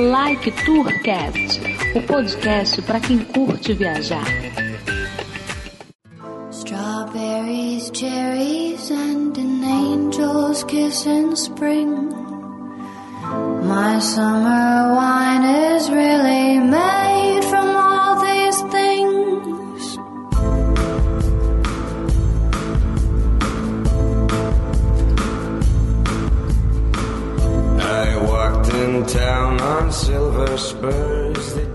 Like Tourcast, o podcast para quem curte viajar. Strawberries, cherries and an angel's kiss in spring. My summer wine is really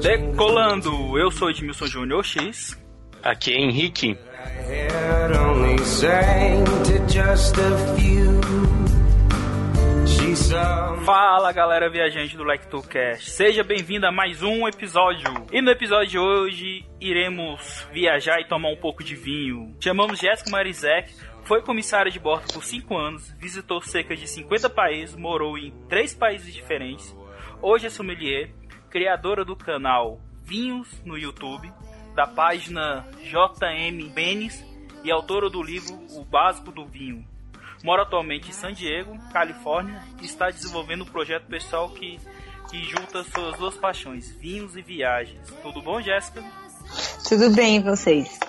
Decolando, eu sou Edmilson Júnior X. Aqui é Henrique. Fala galera viajante do LectoCast, seja bem-vindo a mais um episódio. E no episódio de hoje iremos viajar e tomar um pouco de vinho. Chamamos Jéssica Marizek, foi comissária de bordo por 5 anos, visitou cerca de 50 países, morou em 3 países diferentes. Hoje é sommelier, criadora do canal Vinhos no YouTube, da página JM Benes e autora do livro O Básico do Vinho. Mora atualmente em San Diego, Califórnia, e está desenvolvendo um projeto pessoal que, que junta suas duas paixões, vinhos e viagens. Tudo bom, Jéssica? Tudo bem, vocês?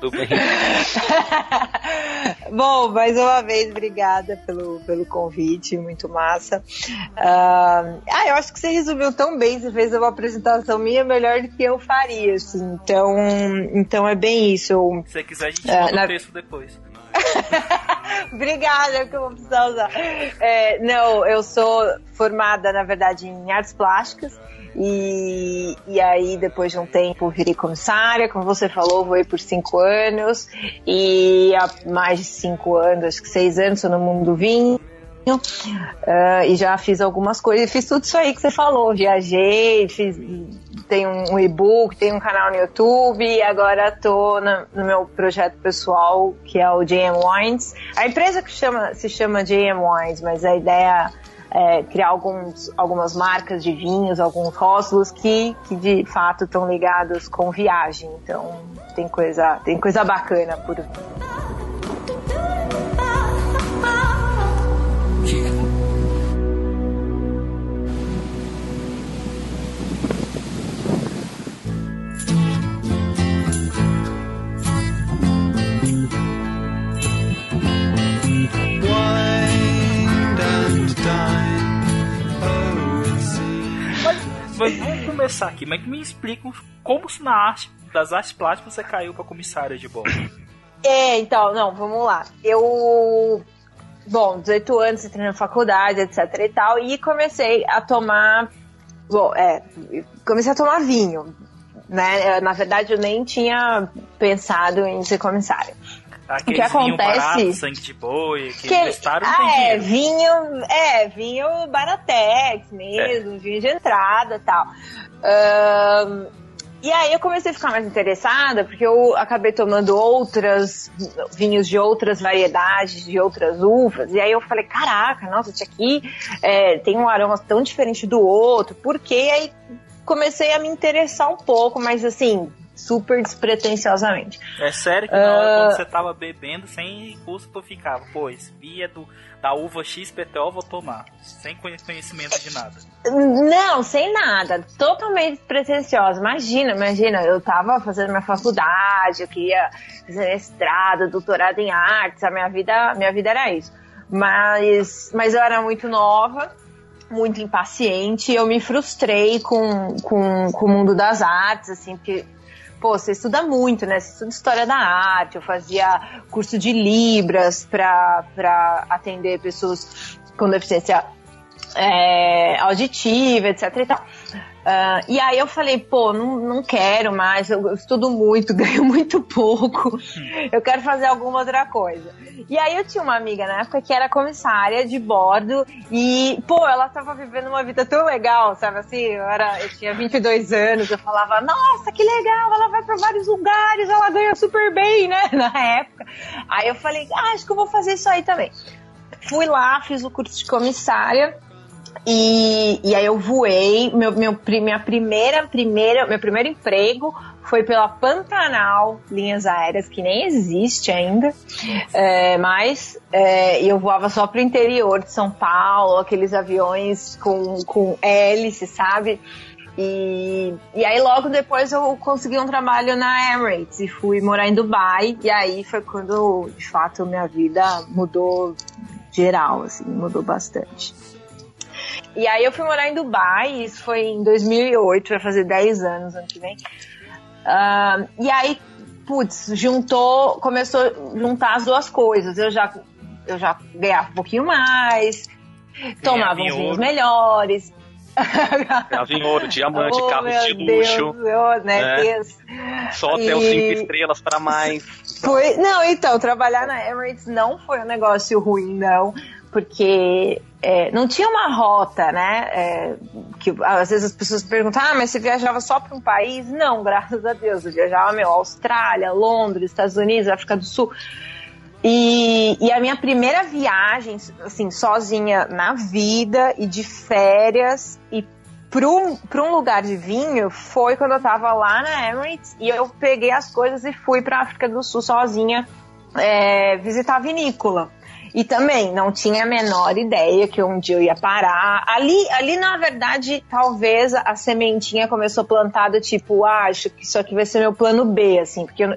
Tudo bem. Bom, mais uma vez, obrigada pelo, pelo convite, muito massa. Uh, ah, eu acho que você resumiu tão bem, você fez uma apresentação minha melhor do que eu faria, assim. Então, então é bem isso. Se você quiser, a gente uh, na... o texto depois. Obrigada, que eu vou precisar usar. É, não, eu sou formada, na verdade, em artes plásticas. E, e aí, depois de um tempo, virei comissária. Como você falou, vou ir por cinco anos. E há mais de cinco anos, acho que seis anos, sou no mundo do vinho. Uh, e já fiz algumas coisas, fiz tudo isso aí que você falou, viajei, fiz, tem um e-book, tem um canal no YouTube, e agora tô na, no meu projeto pessoal, que é o JM Wines. A empresa que chama, se chama JM Wines, mas a ideia é criar alguns, algumas marcas de vinhos, alguns rótulos que, que de fato estão ligados com viagem. Então tem coisa, tem coisa bacana por vir. Começar aqui, mas me explica como na arte das artes plásticas você caiu para comissária de bordo. É, então, não, vamos lá. Eu bom, 18 anos, entrei na faculdade, etc e tal, e comecei a tomar, bom, é, comecei a tomar vinho, né? Na verdade, eu nem tinha pensado em ser comissária. o que acontece? Barato, sangue de boi, que, que ah, é, vinho, é, vinho baratex mesmo, é. vinho de entrada tal. Um, e aí eu comecei a ficar mais interessada, porque eu acabei tomando outras vinhos de outras variedades, de outras uvas. E aí eu falei, caraca, nossa, esse aqui é, tem um aroma tão diferente do outro. Por quê? E aí comecei a me interessar um pouco, mas assim, super despretensiosamente. É sério que na hora uh... quando você tava bebendo, sem custo, tu ficava, pô, esse é do, da uva XPTO, vou tomar. Sem conhecimento de nada. Não, sem nada. Totalmente despretensiosa. Imagina, imagina, eu tava fazendo minha faculdade, eu queria fazer mestrado, doutorado em artes, a minha vida, minha vida era isso. Mas, mas eu era muito nova, muito impaciente, eu me frustrei com, com, com o mundo das artes, assim, porque pô, você estuda muito, né? Você estuda história da arte, eu fazia curso de Libras para atender pessoas com deficiência é, auditiva, etc e tal. Uh, e aí eu falei, pô, não, não quero mais, eu estudo muito, ganho muito pouco, eu quero fazer alguma outra coisa. E aí eu tinha uma amiga na época que era comissária de bordo e, pô, ela tava vivendo uma vida tão legal, sabe assim? Eu, era, eu tinha 22 anos, eu falava, nossa, que legal, ela vai para vários lugares, ela ganha super bem, né, na época. Aí eu falei, ah, acho que eu vou fazer isso aí também. Fui lá, fiz o curso de comissária E, e aí eu voei, meu, meu, minha primeira, primeira, meu primeiro emprego foi pela Pantanal Linhas Aéreas, que nem existe ainda, é, mas é, eu voava só pro interior de São Paulo, aqueles aviões com, com hélice, sabe? E, e aí logo depois eu consegui um trabalho na Emirates e fui morar em Dubai, e aí foi quando, de fato, minha vida mudou geral, assim, mudou bastante. E aí eu fui morar em Dubai, isso foi em 2008, vai fazer 10 anos ano que vem. Uh, e aí, putz, juntou, começou a juntar as duas coisas. Eu já, eu já ganhava um pouquinho mais, tomava uns vinhos melhores. Ganhava em ouro, diamante, oh, carros de Deus, luxo. Meu, né, né? Deus. Só hotel e... cinco estrelas para mais. Foi, não, então, trabalhar na Emirates não foi um negócio ruim, não porque é, não tinha uma rota, né? É, que às vezes as pessoas perguntam, ah, mas você viajava só para um país? Não, graças a Deus, eu viajava, meu, Austrália, Londres, Estados Unidos, África do Sul. E, e a minha primeira viagem, assim, sozinha na vida e de férias e para um, um lugar de vinho foi quando eu tava lá na Emirates e eu peguei as coisas e fui para África do Sul sozinha é, visitar a vinícola. E também não tinha a menor ideia que um dia eu ia parar. Ali, ali na verdade, talvez a sementinha começou plantada, tipo, ah, acho que isso aqui vai ser meu plano B, assim, porque eu,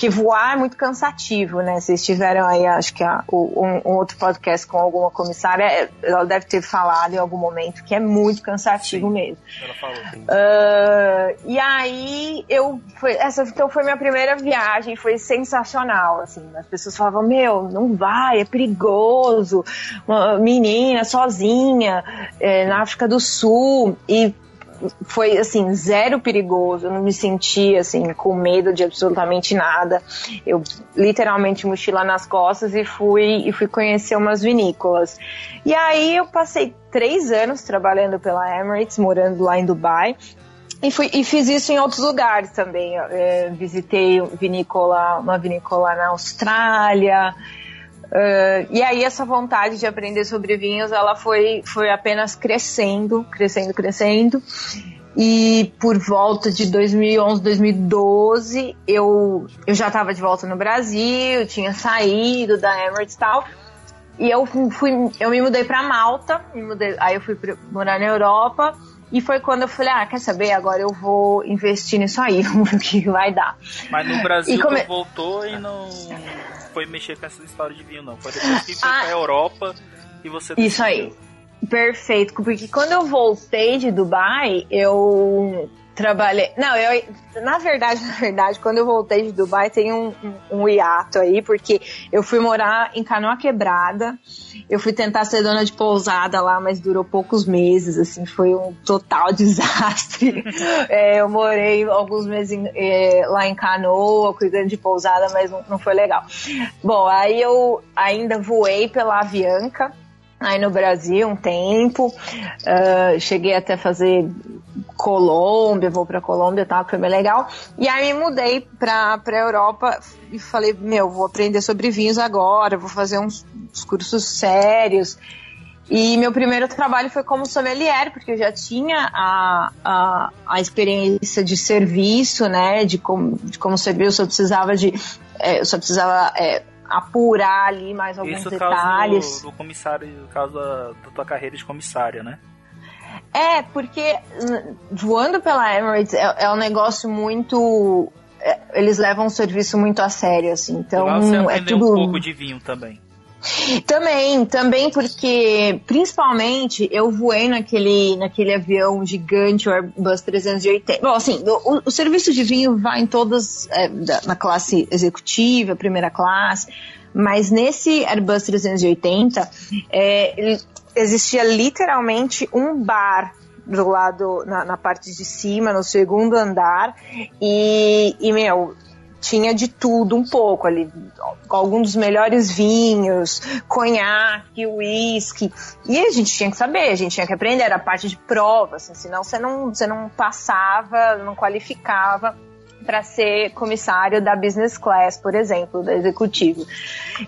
porque voar é muito cansativo, né? Vocês tiveram aí, acho que a, um, um, outro podcast com alguma comissária, é, ela deve ter falado em algum momento que é muito cansativo sim, mesmo. Ela falou. Uh, e aí eu foi, essa então foi minha primeira viagem, foi sensacional, assim. As pessoas falavam meu, não vai, é perigoso, uma menina sozinha é, na África do Sul e foi assim zero perigoso. Eu não me senti assim com medo de absolutamente nada. Eu literalmente mochila nas costas e fui e fui conhecer umas vinícolas. E aí eu passei três anos trabalhando pela Emirates, morando lá em Dubai. E, fui, e fiz isso em outros lugares também. É, visitei vinícola, uma vinícola na Austrália, Uh, e aí essa vontade de aprender sobre vinhos, ela foi, foi apenas crescendo, crescendo, crescendo. E por volta de 2011, 2012, eu, eu já estava de volta no Brasil, tinha saído da Emirates e tal. E eu fui, eu me mudei para Malta, mudei, aí eu fui pra, morar na Europa. E foi quando eu falei, ah, quer saber? Agora eu vou investir nisso aí, vamos ver o que vai dar. Mas no Brasil come... tu voltou e não foi mexer com essa história de vinho, não. Foi depois que foi ah, pra Europa e você... Isso aí. Perfeito, porque quando eu voltei de Dubai, eu trabalhei. Não, eu. Na verdade, na verdade, quando eu voltei de Dubai, tem um, um, um hiato aí, porque eu fui morar em Canoa Quebrada. Eu fui tentar ser dona de pousada lá, mas durou poucos meses, assim, foi um total desastre. é, eu morei alguns meses em, é, lá em Canoa, cuidando de pousada, mas não, não foi legal. Bom, aí eu ainda voei pela Avianca aí no Brasil um tempo. Uh, cheguei até fazer Colômbia, vou pra Colômbia, tá? Foi bem legal. E aí me mudei pra, pra Europa e falei, meu, vou aprender sobre vinhos agora, vou fazer uns, uns cursos sérios. E meu primeiro trabalho foi como sommelier, porque eu já tinha a, a, a experiência de serviço, né? De como, de como servir, eu só precisava de. É, eu só precisava é, apurar ali mais alguns detalhes. Isso do, do comissário, caso da, da tua carreira de comissária, né? É, porque voando pela Emirates é, é um negócio muito. É, eles levam o serviço muito a sério, assim. Então, você é tudo. um pouco de vinho também. Também, também porque, principalmente, eu voei naquele, naquele avião gigante, o Airbus 380. Bom, assim, o, o serviço de vinho vai em todas, é, da, na classe executiva, primeira classe, mas nesse Airbus 380, é, existia literalmente um bar do lado, na, na, parte de cima, no segundo andar, e, e meu, tinha de tudo um pouco ali. Alguns dos melhores vinhos, conhaque, uísque. E a gente tinha que saber, a gente tinha que aprender, era parte de prova, assim, senão você não, você não passava, não qualificava. Para ser comissário da business class, por exemplo, da executivo.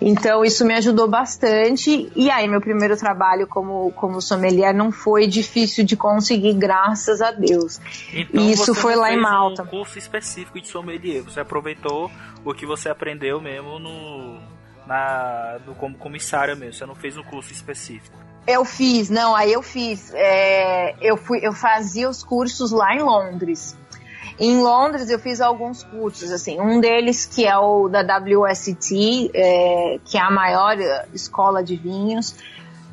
Então isso me ajudou bastante. E aí meu primeiro trabalho como como sommelier não foi difícil de conseguir, graças a Deus. Então, e isso foi não lá em Malta. um curso específico de sommelier. Você aproveitou o que você aprendeu mesmo no na do como comissário mesmo. Você não fez um curso específico. Eu fiz, não, aí eu fiz. é, eu fui, eu fazia os cursos lá em Londres. Em Londres eu fiz alguns cursos, assim, um deles que é o da WST, é, que é a maior eh, escola de vinhos.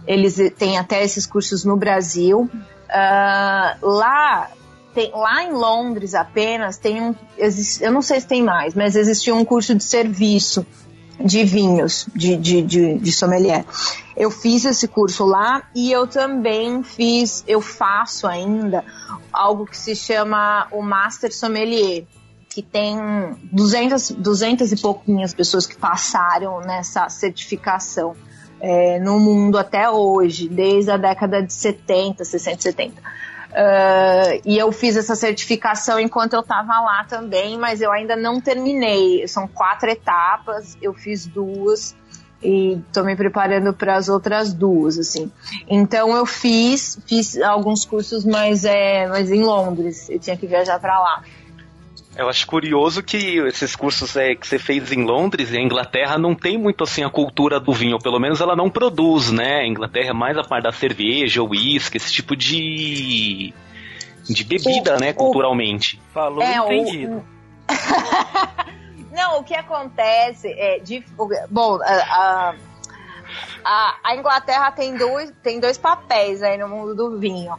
Eles têm até esses cursos no Brasil. Ah, lá, tem, lá em Londres apenas tem um, eu não sei se tem mais, mas existia um curso de serviço de vinhos, de, de, de, de sommelier. Eu fiz esse curso lá e eu também fiz, eu faço ainda algo que se chama o Master Sommelier, que tem 200, 200 e pouquinhas pessoas que passaram nessa certificação é, no mundo até hoje, desde a década de 70, 60, 70. Uh, e eu fiz essa certificação enquanto eu estava lá também, mas eu ainda não terminei. São quatro etapas, eu fiz duas e estou me preparando para as outras duas, assim. Então eu fiz, fiz alguns cursos, mas é, mas em Londres. Eu tinha que viajar para lá. Eu acho curioso que esses cursos é, que você fez em Londres e a Inglaterra não tem muito assim a cultura do vinho, ou pelo menos ela não produz, né? A Inglaterra é mais a parte da cerveja, uísque, esse tipo de de bebida, O- né, o- culturalmente. Falou É, o- entendido. Não, o que acontece é. de- o- bom, a- a Inglaterra tem dois, tem dois papéis aí no mundo do vinho.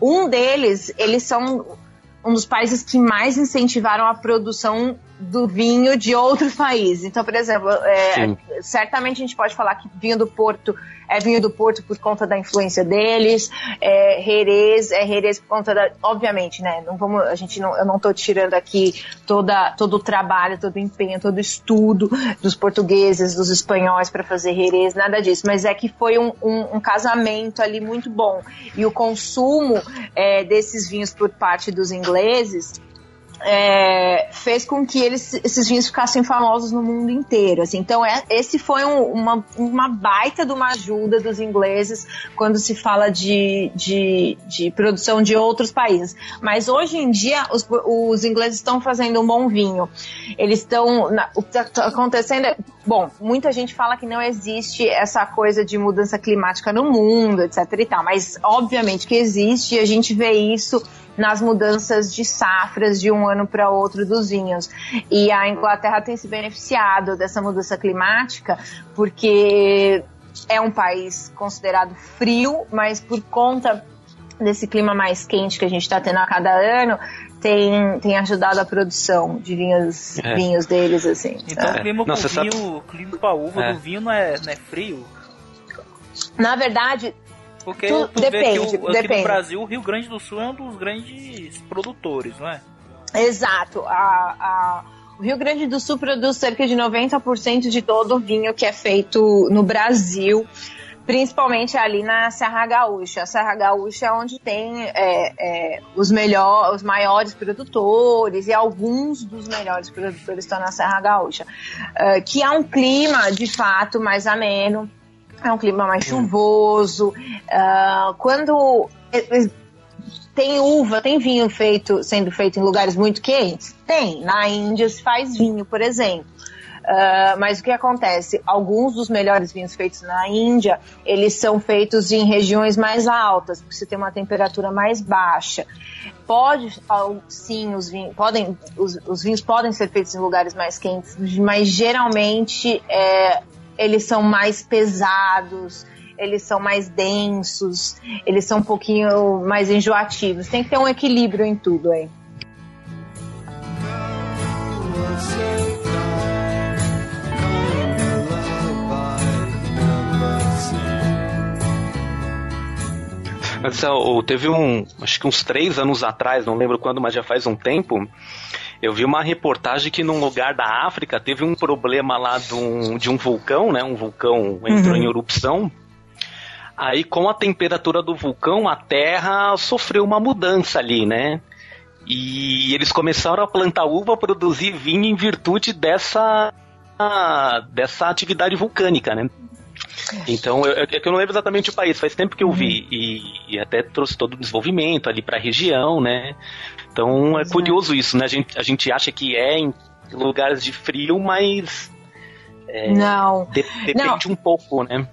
Um deles, eles são um dos países que mais incentivaram a produção do vinho de outros países. Então, por exemplo, é, certamente a gente pode falar que vinho do Porto é vinho do Porto por conta da influência deles, é Jerez é Jerez por conta da, obviamente, né? Não vamos, a gente não, eu não estou tirando aqui toda todo o trabalho, todo o empenho, todo o estudo dos portugueses, dos espanhóis para fazer Jerez, nada disso. Mas é que foi um, um, um casamento ali muito bom e o consumo é, desses vinhos por parte dos ingleses é, fez com que eles, esses vinhos ficassem famosos no mundo inteiro. Assim. Então, é, esse foi um- uma, uma baita de uma ajuda dos ingleses quando se fala de, de, de produção de outros países. Mas hoje em dia, os, os ingleses estão fazendo um bom vinho. Eles estão. O que está acontecendo é. Bom, muita gente fala que não existe essa coisa de mudança climática no mundo, etc e tal. Mas, obviamente, que existe e a gente vê isso nas mudanças de safras de um ano para outro dos vinhos. E a Inglaterra tem se beneficiado dessa mudança climática porque é um país considerado frio, mas por conta desse clima mais quente que a gente está tendo a cada ano, tem, tem ajudado a produção de vinhos, É. vinhos deles, assim. Então É. o clima Não, sabe- vinho, o clima com a uva É. do vinho não é, não é frio? Na verdade, Porque Tu- tu vê que depende, o, aqui no depende. Brasil o Rio Grande do Sul é um dos grandes produtores, não é? Exato. A, a- o Rio Grande do Sul produz cerca de 90% de todo o vinho que é feito no Brasil, principalmente ali na Serra Gaúcha. A Serra Gaúcha é onde tem é, é, os, melhor, os maiores produtores e alguns dos melhores produtores estão na Serra Gaúcha, Ah, que é um clima de fato mais ameno. É um clima mais chuvoso. Ah, quando tem uva, tem vinho feito, sendo feito em lugares muito quentes? Tem. Na Índia se faz vinho, por exemplo. Ah, mas o que acontece? Alguns dos melhores vinhos feitos na Índia, eles são feitos em regiões mais altas, porque você tem uma temperatura mais baixa. Pode, sim, os vinhos podem, os, os vinhos podem ser feitos em lugares mais quentes, mas geralmente é, eles são mais pesados, eles são mais densos, eles são um pouquinho mais enjoativos. Tem que ter um equilíbrio em tudo aí. Ó, teve um, acho que uns três anos atrás, não lembro quando, mas já faz um tempo, eu vi uma reportagem que num lugar da África teve um problema lá de um, de um vulcão, né? Um vulcão entrou Uhum. em erupção. Aí, com a temperatura do vulcão, a Terra sofreu uma mudança ali, né? E eles começaram a plantar uva, produzir vinho em virtude dessa dessa atividade vulcânica, né? Então, eu, é que eu não lembro exatamente o país, faz tempo que eu vi, uhum. e, e até trouxe todo o desenvolvimento ali para a região, né? Então, é curioso isso, né? A gente, a gente acha que é em lugares de frio, mas. É, não. De, depende não. um pouco, né?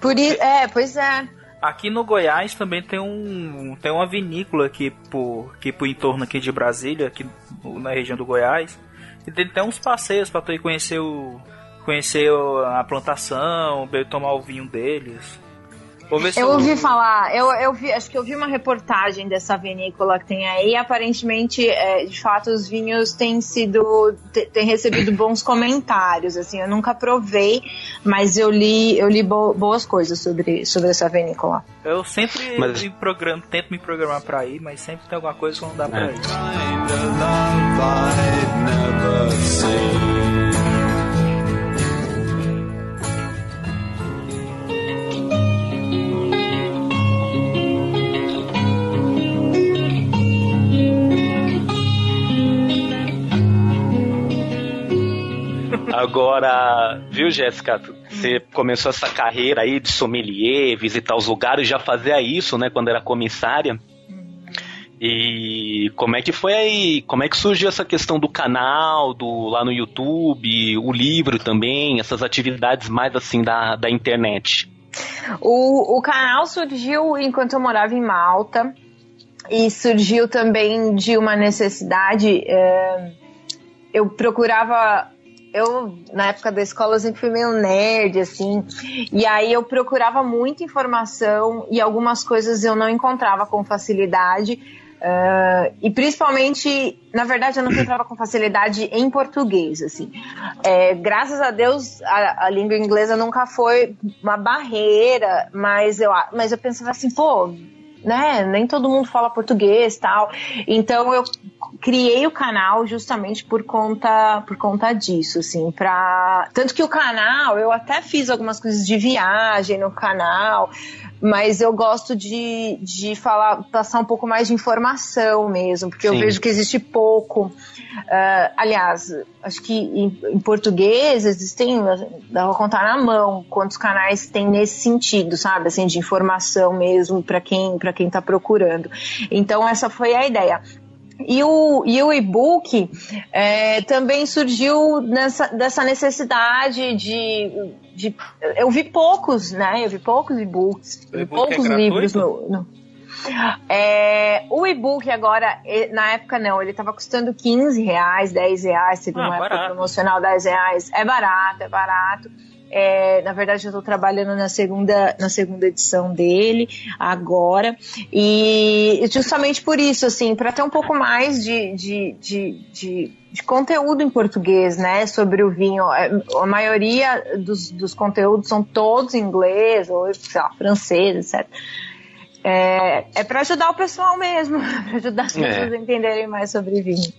Por isso, é, pois é. Aqui no Goiás também tem um tem uma vinícola aqui por, aqui por entorno aqui de Brasília, aqui na região do Goiás. E tem até uns passeios para tu ir conhecer o conhecer a plantação, tomar o vinho deles eu ouvi falar, eu, eu vi, acho que eu vi uma reportagem dessa vinícola que tem aí. Aparentemente, é, de fato, os vinhos têm sido, têm recebido bons comentários. Assim, eu nunca provei, mas eu li, eu li bo, boas coisas sobre, sobre essa vinícola. Eu sempre mas... me programo, tento me programar para ir, mas sempre tem alguma coisa que não dá para é. ir. Agora, viu, Jéssica? Você começou essa carreira aí de sommelier, visitar os lugares, já fazia isso, né, quando era comissária. E como é que foi aí? Como é que surgiu essa questão do canal, do lá no YouTube, o livro também, essas atividades mais assim da, da internet? O, o canal surgiu enquanto eu morava em Malta e surgiu também de uma necessidade. É, eu procurava eu, na época da escola, eu sempre fui meio nerd, assim. E aí eu procurava muita informação e algumas coisas eu não encontrava com facilidade. Uh, e principalmente, na verdade, eu não encontrava com facilidade em português, assim. É, graças a Deus, a, a, língua inglesa nunca foi uma barreira, mas eu, mas eu pensava assim, pô, né? Nem todo mundo fala português tal. Então eu criei o canal justamente por conta por conta disso, assim, para tanto que o canal eu até fiz algumas coisas de viagem no canal, mas eu gosto de, de falar, passar um pouco mais de informação mesmo, porque Sim. eu vejo que existe pouco. Uh, aliás, acho que em, em, português existem, dá pra contar na mão quantos canais tem nesse sentido, sabe? Assim, de informação mesmo para quem para quem tá procurando. Então, essa foi a ideia. E o, e o e-book é, também surgiu nessa, dessa necessidade de, de. Eu vi poucos, né? Eu vi poucos e-books, e poucos é livros no, no é, o e-book agora, na época não, ele tava custando 15 reais, 10 reais, teve ah, uma barato. época promocional 10 reais. É barato, é barato. É, na verdade, eu estou trabalhando na segunda, na segunda edição dele agora. E justamente por isso, assim, para ter um pouco mais de, de, de, de, de conteúdo em português, né, sobre o vinho. É, a maioria dos, dos conteúdos são todos em inglês, ou, sei lá, francês, etc. É, é para ajudar o pessoal mesmo, para ajudar as é. pessoas a entenderem mais sobre vinho.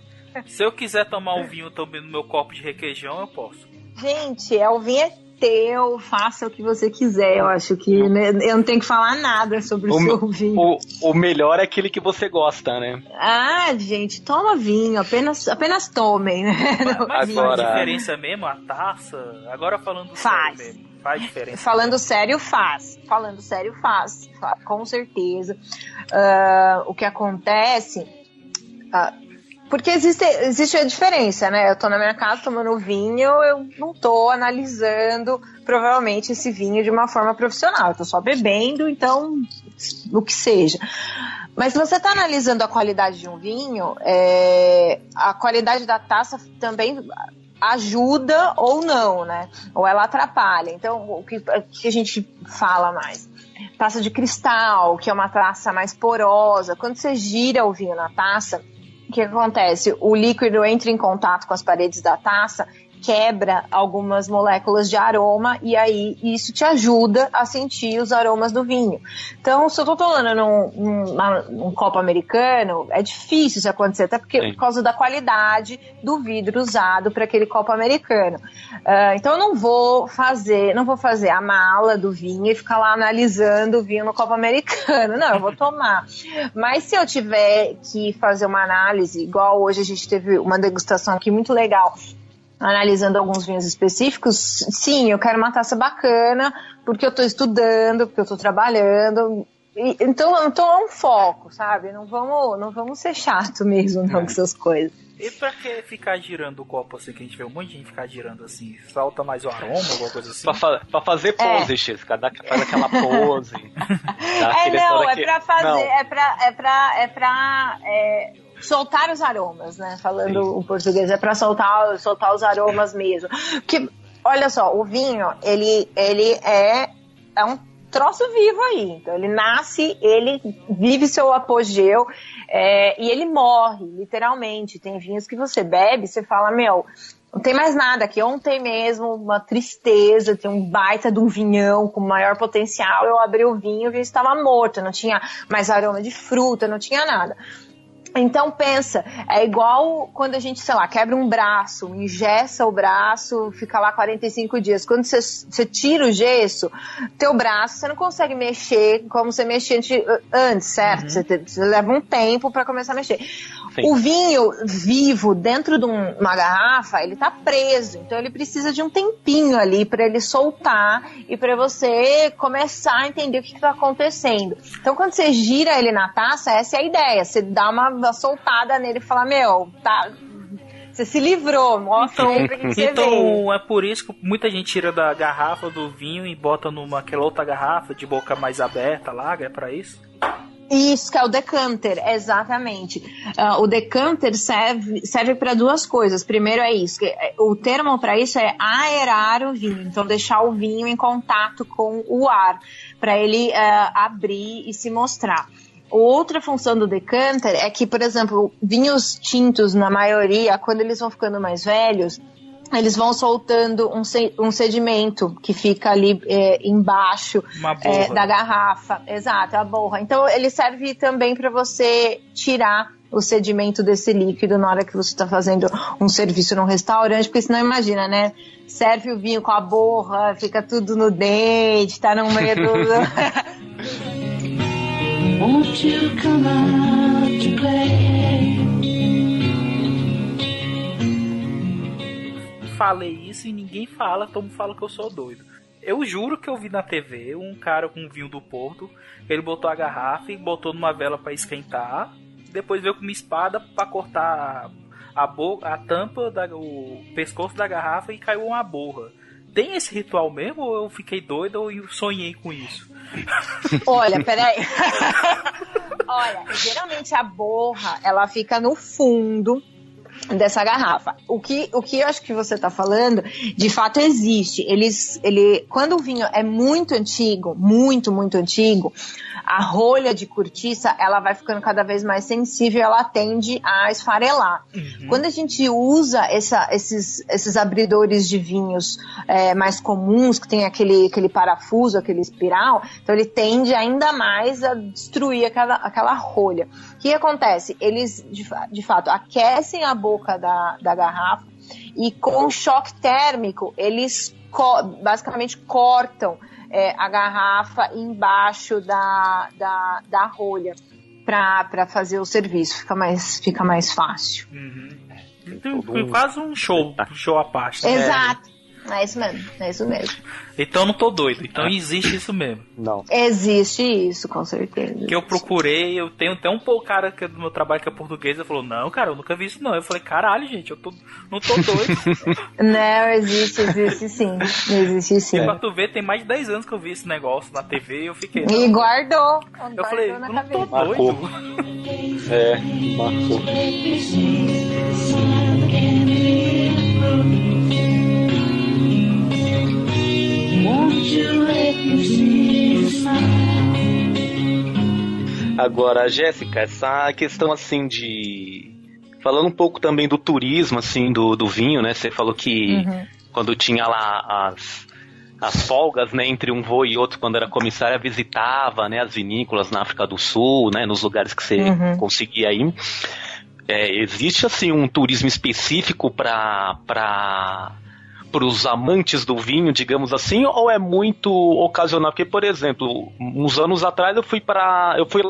Se eu quiser tomar o vinho também no meu copo de requeijão, eu posso. Gente, é o vinho é teu, faça o que você quiser. Eu acho que né, eu não tenho que falar nada sobre o, o seu vinho. O, o melhor é aquele que você gosta, né? Ah, gente, toma vinho, apenas, apenas tomem, né? Mas, mas Agora... faz diferença mesmo a taça? Agora falando faz. sério mesmo. Faz diferença. Falando sério, faz. Falando sério, faz. Com certeza. Uh, o que acontece. Uh, porque existe, existe a diferença, né? Eu tô na minha casa tomando vinho, eu não tô analisando provavelmente esse vinho de uma forma profissional. Eu tô só bebendo, então, o que seja. Mas se você está analisando a qualidade de um vinho, é, a qualidade da taça também ajuda ou não, né? Ou ela atrapalha. Então, o que, o que a gente fala mais? Taça de cristal, que é uma taça mais porosa. Quando você gira o vinho na taça, o que acontece? O líquido entra em contato com as paredes da taça quebra algumas moléculas de aroma e aí isso te ajuda a sentir os aromas do vinho. Então, se eu tô tomando num, num, num copo americano, é difícil isso acontecer, até porque Sim. por causa da qualidade do vidro usado para aquele copo americano. Uh, então, eu não vou fazer, não vou fazer a mala do vinho e ficar lá analisando o vinho no copo americano. Não, eu vou tomar. Mas se eu tiver que fazer uma análise, igual hoje a gente teve uma degustação aqui muito legal analisando alguns vinhos específicos, sim, eu quero uma taça bacana, porque eu estou estudando, porque eu estou trabalhando. E, então, então é um foco, sabe? Não vamos, não vamos ser chato mesmo, não, é. com essas coisas. E pra que ficar girando o copo assim, que a gente vê um monte de gente ficar girando assim? Solta mais o aroma, alguma coisa assim? pra, fa pra fazer pose, é. Xisca, faz aquela pose. é, não, é pra fazer, não. é pra, é pra, é pra é, soltar os aromas, né? Falando Sim. o português, é para soltar, soltar os aromas mesmo. Porque, olha só, o vinho, ele, ele é, é um troço vivo aí. Então, ele nasce, ele vive seu apogeu é, e ele morre, literalmente. Tem vinhos que você bebe, você fala, meu, não tem mais nada aqui. Ontem mesmo, uma tristeza, tem um baita de um vinhão com maior potencial. Eu abri o vinho e o vinho estava morto, não tinha mais aroma de fruta, não tinha nada. Então pensa, é igual quando a gente, sei lá, quebra um braço, engessa o braço, fica lá 45 dias. Quando você, você tira o gesso, teu braço, você não consegue mexer como você mexia antes, certo? Uhum. Você, você, leva um tempo para começar a mexer. Sim. O vinho vivo dentro de uma garrafa, ele tá preso, então ele precisa de um tempinho ali para ele soltar e para você começar a entender o que está acontecendo. Então quando você gira ele na taça, essa é a ideia. Você dá uma uma soltada nele e falar, meu, tá. Você se livrou, mostra então, aí pra que você Então veio. é por isso que muita gente tira da garrafa do vinho e bota numa aquela outra garrafa de boca mais aberta, larga, é para isso? Isso, que é o decanter, exatamente. Uh, o decanter serve, serve para duas coisas. Primeiro é isso, que é, o termo para isso é aerar o vinho, então deixar o vinho em contato com o ar, para ele uh, abrir e se mostrar. Outra função do decanter é que, por exemplo, vinhos tintos, na maioria, quando eles vão ficando mais velhos, eles vão soltando um, um sedimento que fica ali é, embaixo é, da garrafa. Exato, a borra. Então ele serve também para você tirar o sedimento desse líquido na hora que você está fazendo um serviço num restaurante, porque senão imagina, né? Serve o vinho com a borra, fica tudo no dente, tá no meio do. Won't you come out to play? Falei isso e ninguém fala, todo mundo fala que eu sou doido. Eu juro que eu vi na TV um cara com vinho do Porto, ele botou a garrafa e botou numa vela para esquentar, depois veio com uma espada para cortar a, boca, a tampa, da, o pescoço da garrafa e caiu uma borra. Tem esse ritual mesmo ou eu fiquei doido ou eu sonhei com isso? Olha, peraí. Olha, geralmente a borra, ela fica no fundo dessa garrafa. O que, o que eu acho que você está falando, de fato existe. Eles, ele, quando o vinho é muito antigo, muito, muito antigo, a rolha de cortiça ela vai ficando cada vez mais sensível, ela tende a esfarelar. Uhum. Quando a gente usa essa, esses, esses abridores de vinhos é, mais comuns, que tem aquele, aquele parafuso, aquele espiral, então ele tende ainda mais a destruir aquela, aquela rolha. O que acontece? Eles, de, de fato, aquecem a boca da, da garrafa e com choque térmico eles co basicamente cortam é, a garrafa embaixo da, da, da rolha para fazer o serviço. Fica mais, fica mais fácil. Uhum. Então, quase um show, um show à parte. Né? Exato. É isso mesmo, é isso mesmo. Então não tô doido, então existe isso mesmo. Não. Existe isso, com certeza. Que eu procurei, eu tenho até um pouco cara que é do meu trabalho que é português, ele falou, não, cara, eu nunca vi isso não. Eu falei, caralho, gente, eu tô, não tô doido. não, existe, existe sim. Existe sim. E pra tu ver, tem mais de 10 anos que eu vi esse negócio na TV e eu fiquei. E guardou. Eu falei, não cabeça. tô doido. Marcou. É, marcou. Agora, Jéssica, essa questão assim de Falando um pouco também do turismo, assim, do, do vinho, né? Você falou que uhum. quando tinha lá as, as folgas, né, entre um voo e outro, quando era comissária, visitava, né, as vinícolas na África do Sul, né, nos lugares que você uhum. conseguia ir. É, existe, assim, um turismo específico para para os amantes do vinho, digamos assim, ou é muito ocasional? Porque, por exemplo, uns anos atrás eu fui para eu fui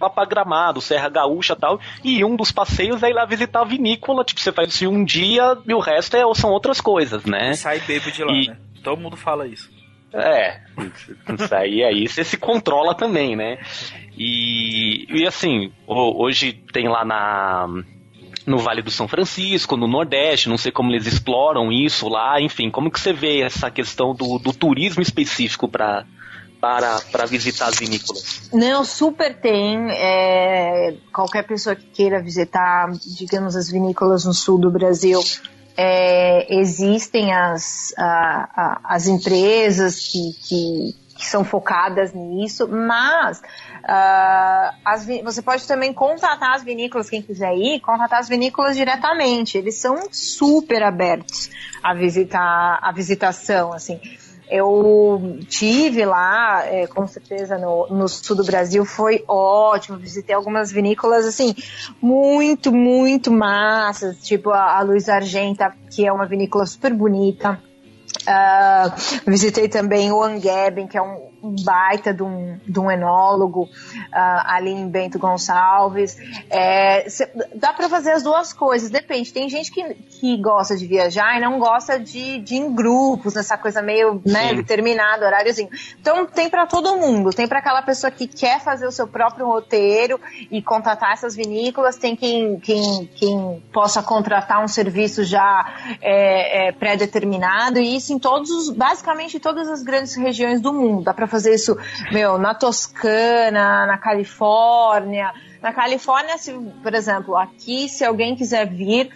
lá pra Gramado, Serra Gaúcha e tal. E um dos passeios é ir lá visitar a vinícola. Tipo, você faz isso um dia e o resto é, são outras coisas, né? E sai bebo de lá, e... né? Todo mundo fala isso. É, isso aí, aí você se controla também, né? E, e assim, hoje tem lá na no Vale do São Francisco, no Nordeste, não sei como eles exploram isso lá, enfim, como que você vê essa questão do, do turismo específico para para, para visitar as vinícolas? Não, super tem. É, qualquer pessoa que queira visitar, digamos, as vinícolas no sul do Brasil, é, existem as, a, a, as empresas que, que, que, são focadas nisso, mas uh, as, você pode também contratar as vinícolas, quem quiser ir, contratar as vinícolas diretamente. Eles são super abertos a visitar a visitação, assim. Eu tive lá, é, com certeza, no, no, sul do Brasil, foi ótimo. Visitei algumas vinícolas, assim, muito, muito massas, tipo a, a Luiz Argenta, que é uma vinícola super bonita. Uh, visitei também o Angeben, que é um baita de um, de um enólogo uh, ali em Bento Gonçalves. É, cê, dá para fazer as duas coisas, depende. Tem gente que, que gosta de viajar e não gosta de, de ir em grupos, nessa coisa meio né, determinada, horáriozinho. Então tem para todo mundo. Tem para aquela pessoa que quer fazer o seu próprio roteiro e contratar essas vinícolas. Tem quem, quem, quem possa contratar um serviço já é, é, pré-determinado. E isso em todos os, basicamente em todas as grandes regiões do mundo. Dá para fazer isso, meu, na Toscana, na Califórnia. Na Califórnia, se, por exemplo, aqui, se alguém quiser vir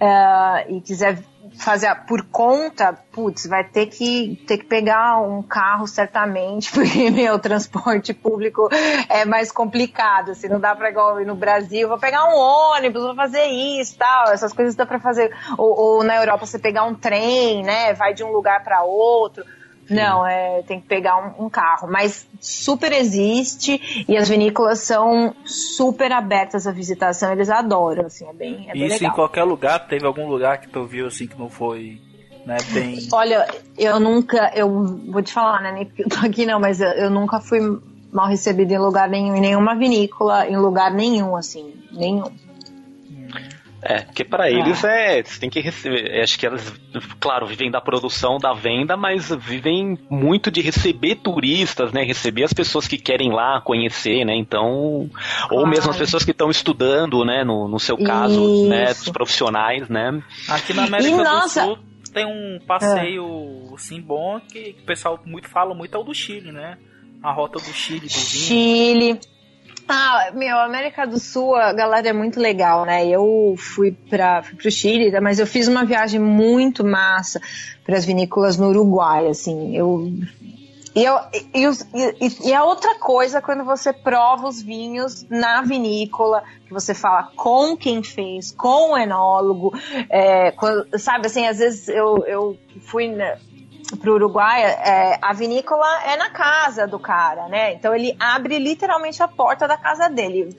uh, e quiser fazer por conta, putz, vai ter que ter que pegar um carro certamente, porque meu transporte público é mais complicado, assim, não dá para igual ir no Brasil, vou pegar um ônibus, vou fazer isso, tal, essas coisas dá para fazer ou, ou, na Europa você pegar um trem, né, vai de um lugar para outro. Não, é, tem que pegar um, um, carro. Mas super existe e as vinícolas são super abertas à visitação, eles adoram, assim, é bem, é bem Isso legal. em qualquer lugar? Teve algum lugar que tu viu, assim, que não foi, né, bem... Olha, eu nunca, eu vou te falar, né, nem porque eu tô aqui não, mas eu, eu nunca fui mal recebida em lugar nenhum, em nenhuma vinícola, em lugar nenhum, assim, nenhum. É, porque para eles é. é, você tem que receber. Acho que elas, claro, vivem da produção, da venda, mas vivem muito de receber turistas, né? Receber as pessoas que querem lá conhecer, né? Então, ou mesmo as pessoas que estão estudando, né? No, no seu caso, Isso. né? Dos profissionais, né? Aqui na América e, do nossa... Sul tem um passeio é. assim bom que, que o pessoal muito fala muito é o do Chile, né? A rota do Chile, do vinho. Ah, meu, América do Sul, a galera é muito legal, né? Eu fui para pro Chile, mas eu fiz uma viagem muito massa para as vinícolas no Uruguai, assim. Eu e, eu, e, e, e, a outra coisa quando você prova os vinhos na vinícola, que você fala com quem fez, com o enólogo, é, quando, sabe assim, às vezes eu, eu fui para o Uruguai, é, a vinícola é na casa do cara, né? Então ele abre literalmente a porta da casa dele.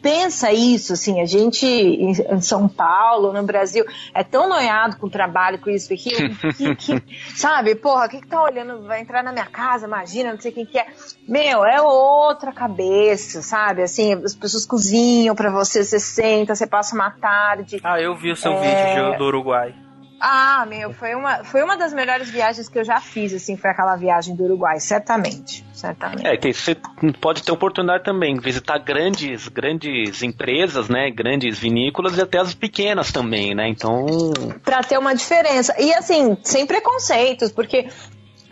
Pensa isso, assim, a gente em São Paulo, no Brasil, é tão noiado com o trabalho, com isso aqui, que, que, sabe, porra, o que, que tá olhando, vai entrar na minha casa, imagina, não sei quem que é. Meu, é outra cabeça, sabe? Assim, as pessoas cozinham para você, você senta, você passa uma tarde. Ah, eu vi o seu é... vídeo do Uruguai. Ah, meu, foi uma, foi uma das melhores viagens que eu já fiz, assim, foi aquela viagem do Uruguai, certamente, certamente. É, que você pode ter oportunidade também, visitar grandes, grandes empresas, né, grandes vinícolas e até as pequenas também, né, então... Pra ter uma diferença, e assim, sem preconceitos, porque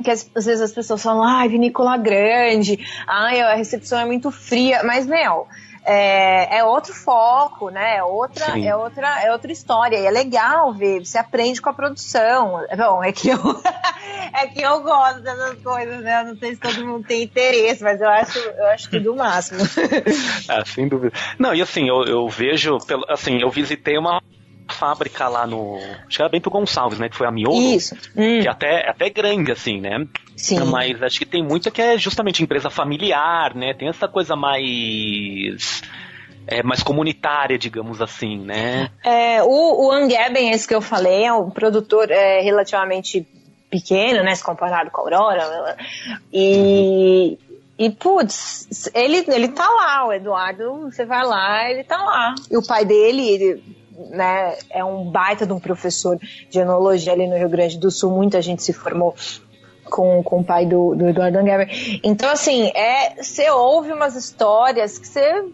que às vezes as pessoas falam, ai, vinícola grande, ai, a recepção é muito fria, mas, meu, é, é outro foco, né? É outra, é outra, é outra história. E é legal ver, você aprende com a produção. Bom, é que eu, é que eu gosto dessas coisas, né? Eu não sei se todo mundo tem interesse, mas eu acho, eu acho tudo o máximo. ah, sem dúvida. Não, e assim, eu, eu vejo, assim, eu visitei uma fábrica lá no. Acho que era Bento Gonçalves, né? Que foi a Miolo. Isso. Hum. Que até, até grande, assim, né? Sim. Mas acho que tem muita que é justamente empresa familiar, né? Tem essa coisa mais. É, mais comunitária, digamos assim, né? É, o, o Angeben, esse que eu falei, é um produtor é, relativamente pequeno, né? Se comparado com a Aurora. E, e, putz, ele, ele tá lá, o Eduardo, você vai lá, ele tá lá. E o pai dele, ele, né, é um baita de um professor de enologia ali no Rio Grande do Sul, muita gente se formou com, com o pai do, do Eduardo Angeber. Então, assim, é, você ouve umas histórias que você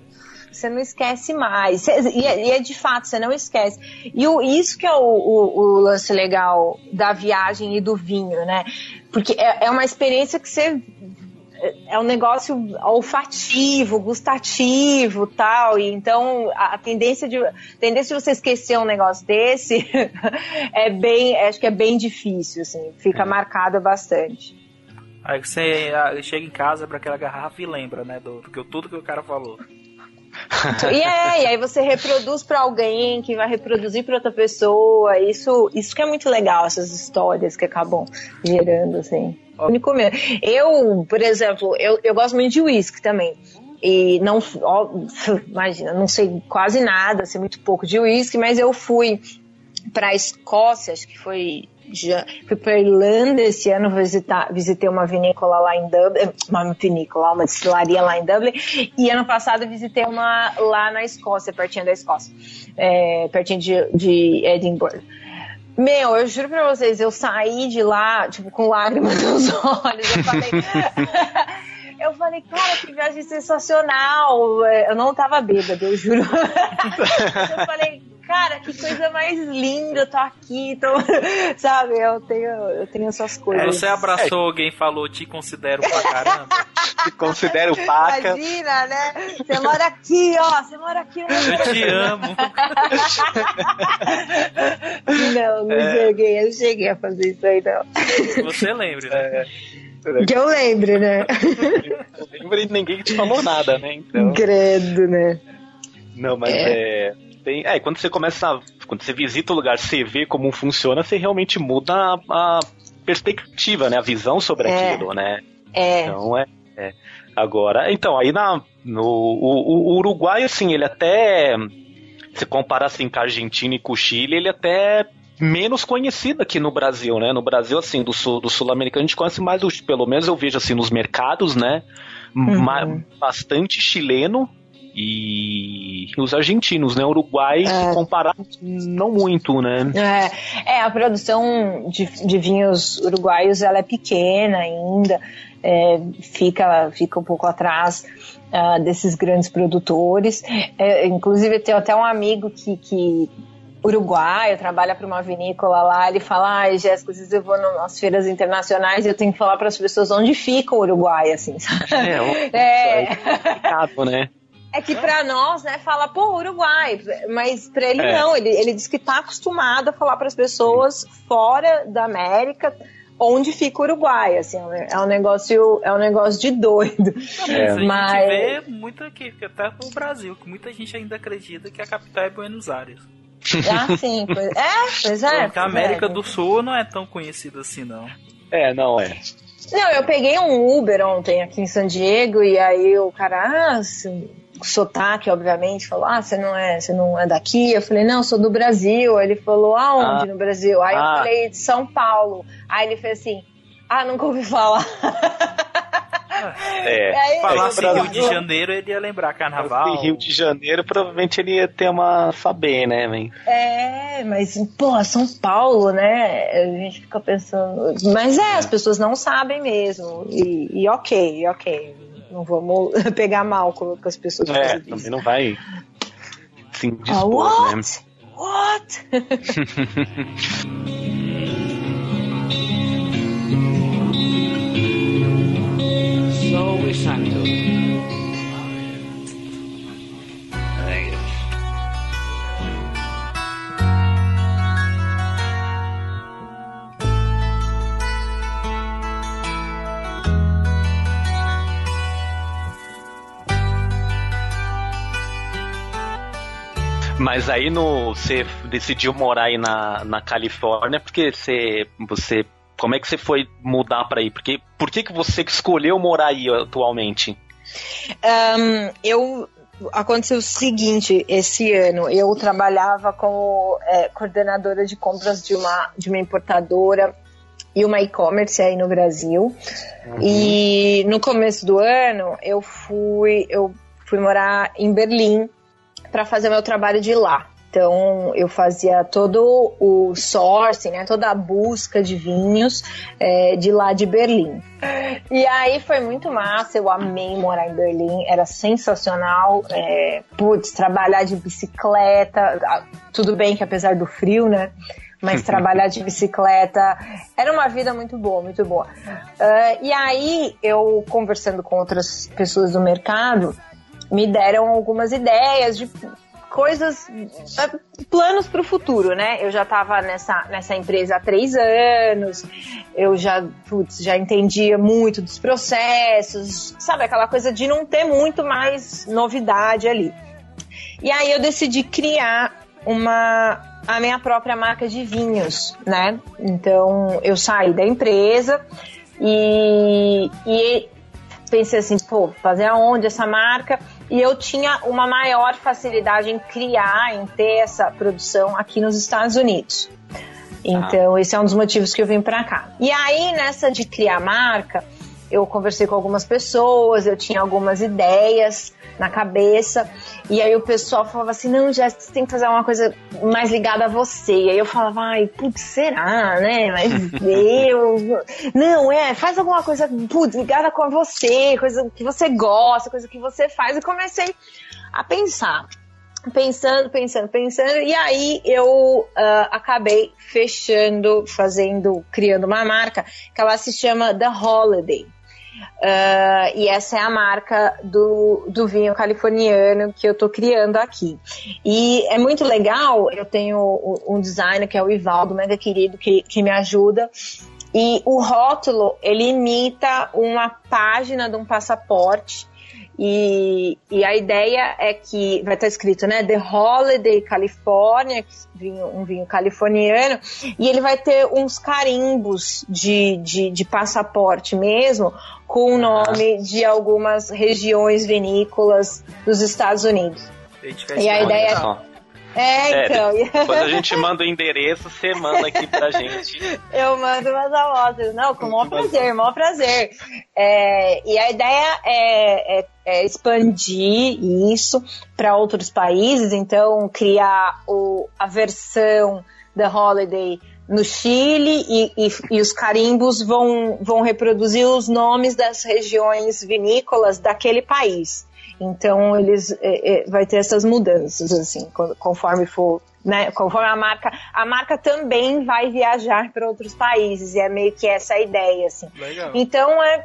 você não esquece mais. E é, e é, de fato, você não esquece. E o, isso que é o, o, o, lance legal da viagem e do vinho, né? Porque é, é uma experiência que você é um negócio olfativo, gustativo, tal. E então a, tendência de a tendência de você esquecer um negócio desse é bem, acho que é bem difícil, assim, fica marcado bastante. Aí você ah, chega em casa para aquela garrafa e lembra, né, do, do tudo que o cara falou. e é, e aí você reproduz para alguém que vai reproduzir para outra pessoa. Isso, isso que é muito legal, essas histórias que acabam gerando, assim único mesmo. Eu, por exemplo, eu, eu gosto muito de uísque também. E não, ó, imagina, não sei quase nada, sei muito pouco de uísque, mas eu fui para a Escócia, acho que foi já fui para Irlanda esse ano visitar, visitei uma vinícola lá em Dublin, uma vinícola, uma destilaria lá em Dublin, e ano passado visitei uma lá na Escócia, pertinho da Escócia, é, pertinho de, de Edinburgh. Meu, eu juro pra vocês, eu saí de lá, tipo, com lágrimas nos olhos. Eu falei. eu falei, cara, que viagem sensacional. Eu não tava bêbada, eu juro. eu falei, cara, que coisa mais linda, eu tô aqui, tô... sabe, eu tenho, eu tenho essas coisas. É, você abraçou é. alguém falou, te considero pra caramba. Te considero paca. Imagina, né? Você mora aqui, ó, você mora aqui. Eu te amo. não, não é. cheguei, eu cheguei a fazer isso aí, não. Você lembra, né? É. Que eu lembre, né? Eu lembro e ninguém te falou nada, né? Então... Credo, né? Não, mas é... é tem. É, quando você começa. Quando você visita o lugar, você vê como funciona, você realmente muda a, a perspectiva, né? A visão sobre é. aquilo, né? É. Então é. É. Agora, então, aí na, no o, o, Uruguai, assim, ele até. Se compara assim com a Argentina e com o Chile, ele até menos conhecido aqui no Brasil, né? No Brasil, assim, do sul do sul-americano, a gente conhece mais, pelo menos eu vejo assim nos mercados, né? Uhum. Bastante chileno, e os argentinos, né? Uruguai, é. comparar, não muito, né? É, é a produção de, de vinhos uruguaios ela é pequena ainda, é, fica, fica um pouco atrás uh, desses grandes produtores. É, inclusive, eu tenho até um amigo que, que uruguaio, trabalha para uma vinícola lá, ele fala, ai, Jéssica, às vezes eu vou nas feiras internacionais e eu tenho que falar para as pessoas onde fica o Uruguai, assim, sabe? É, é, é complicado, né? É que para nós, né, fala, pô, Uruguai, mas para ele é. não, ele, ele diz que tá acostumado a falar para as pessoas fora da América onde fica o Uruguai, assim, é um negócio, é um negócio de doido. É. Mas a gente vê muito aqui, até no Brasil, que muita gente ainda acredita que a capital é Buenos Aires. Ah, sim, pois, é, pois é. Porque a América é. do Sul não é tão conhecida assim, não. É, não é. Não, eu peguei um Uber ontem aqui em San Diego e aí o cara, ah, sotaque, obviamente, falou: Ah, você não é, você não é daqui? Eu falei, não, sou do Brasil. Aí ele falou, aonde ah, no Brasil? Aí ah. eu falei, de São Paulo. Aí ele fez assim, ah, nunca ouvi falar. É, aí, falasse Rio de Janeiro, ele ia lembrar carnaval. Rio de Janeiro, provavelmente ele ia ter uma saber, né, man? É, mas, pô, São Paulo, né? A gente fica pensando. Mas é, as pessoas não sabem mesmo. E, e ok, ok. Não vamos pegar mal com, as pessoas. É, também não vai se indispor, uh, what? né? What? Mas aí no, você decidiu morar aí na, na Califórnia porque você, você. Como é que você foi mudar para aí? Porque, por que, que você escolheu morar aí atualmente? Um, eu aconteceu o seguinte, esse ano eu trabalhava como é, coordenadora de compras de uma, de uma importadora e uma e-commerce aí no Brasil. Uhum. E no começo do ano eu fui, eu fui morar em Berlim para fazer meu trabalho de lá. Então eu fazia todo o sourcing, né, toda a busca de vinhos é, de lá de Berlim. E aí foi muito massa, eu amei morar em Berlim, era sensacional. É, putz, trabalhar de bicicleta, tudo bem que apesar do frio, né? Mas trabalhar de bicicleta era uma vida muito boa, muito boa. Uh, e aí eu conversando com outras pessoas do mercado, me deram algumas ideias de coisas, eh, planos para o futuro, né? Eu já estava nessa, nessa empresa há três anos, eu já, putz, já entendia muito dos processos, sabe? Aquela coisa de não ter muito mais novidade ali. E aí eu decidi criar uma a minha própria marca de vinhos, né? Então eu saí da empresa e, e pensei assim, pô, fazer aonde essa marca? E eu tinha uma maior facilidade em criar, em ter essa produção aqui nos Estados Unidos. Então, ah. esse é um dos motivos que eu vim para cá. E aí, nessa de criar marca, eu conversei com algumas pessoas, eu tinha algumas ideias na cabeça, e aí o pessoal falava assim: não, Jéssica, você tem que fazer uma coisa mais ligada a você. E aí eu falava: ai, putz, será, né? Mas eu. Não, é, faz alguma coisa, putz, ligada com você, coisa que você gosta, coisa que você faz. E comecei a pensar pensando, pensando, pensando, e aí eu uh, acabei fechando, fazendo, criando uma marca que ela se chama The Holiday. Uh, e essa é a marca do, do vinho californiano que eu tô criando aqui. E é muito legal, eu tenho um designer que é o Ivaldo, mega querido, que, que me ajuda. E o rótulo, ele imita uma página de um passaporte e, e a ideia é que vai estar escrito, né? The Holiday California, um vinho californiano, e ele vai ter uns carimbos de, de, de passaporte mesmo, com o nome de algumas regiões vinícolas dos Estados Unidos. E a ideia é é, então. É, quando a gente manda o endereço, você manda aqui pra gente. Eu mando umas amostras. Não, com o maior prazer, maior prazer. É, e a ideia é, é, é expandir isso para outros países, então criar o, a versão da Holiday no Chile e, e, e, os carimbos vão, vão reproduzir os nomes das regiões vinícolas daquele país. Então eles é, é, vai ter essas mudanças assim, conforme for, né? Conforme a marca, a marca também vai viajar para outros países e é meio que essa a ideia assim. Legal. Então é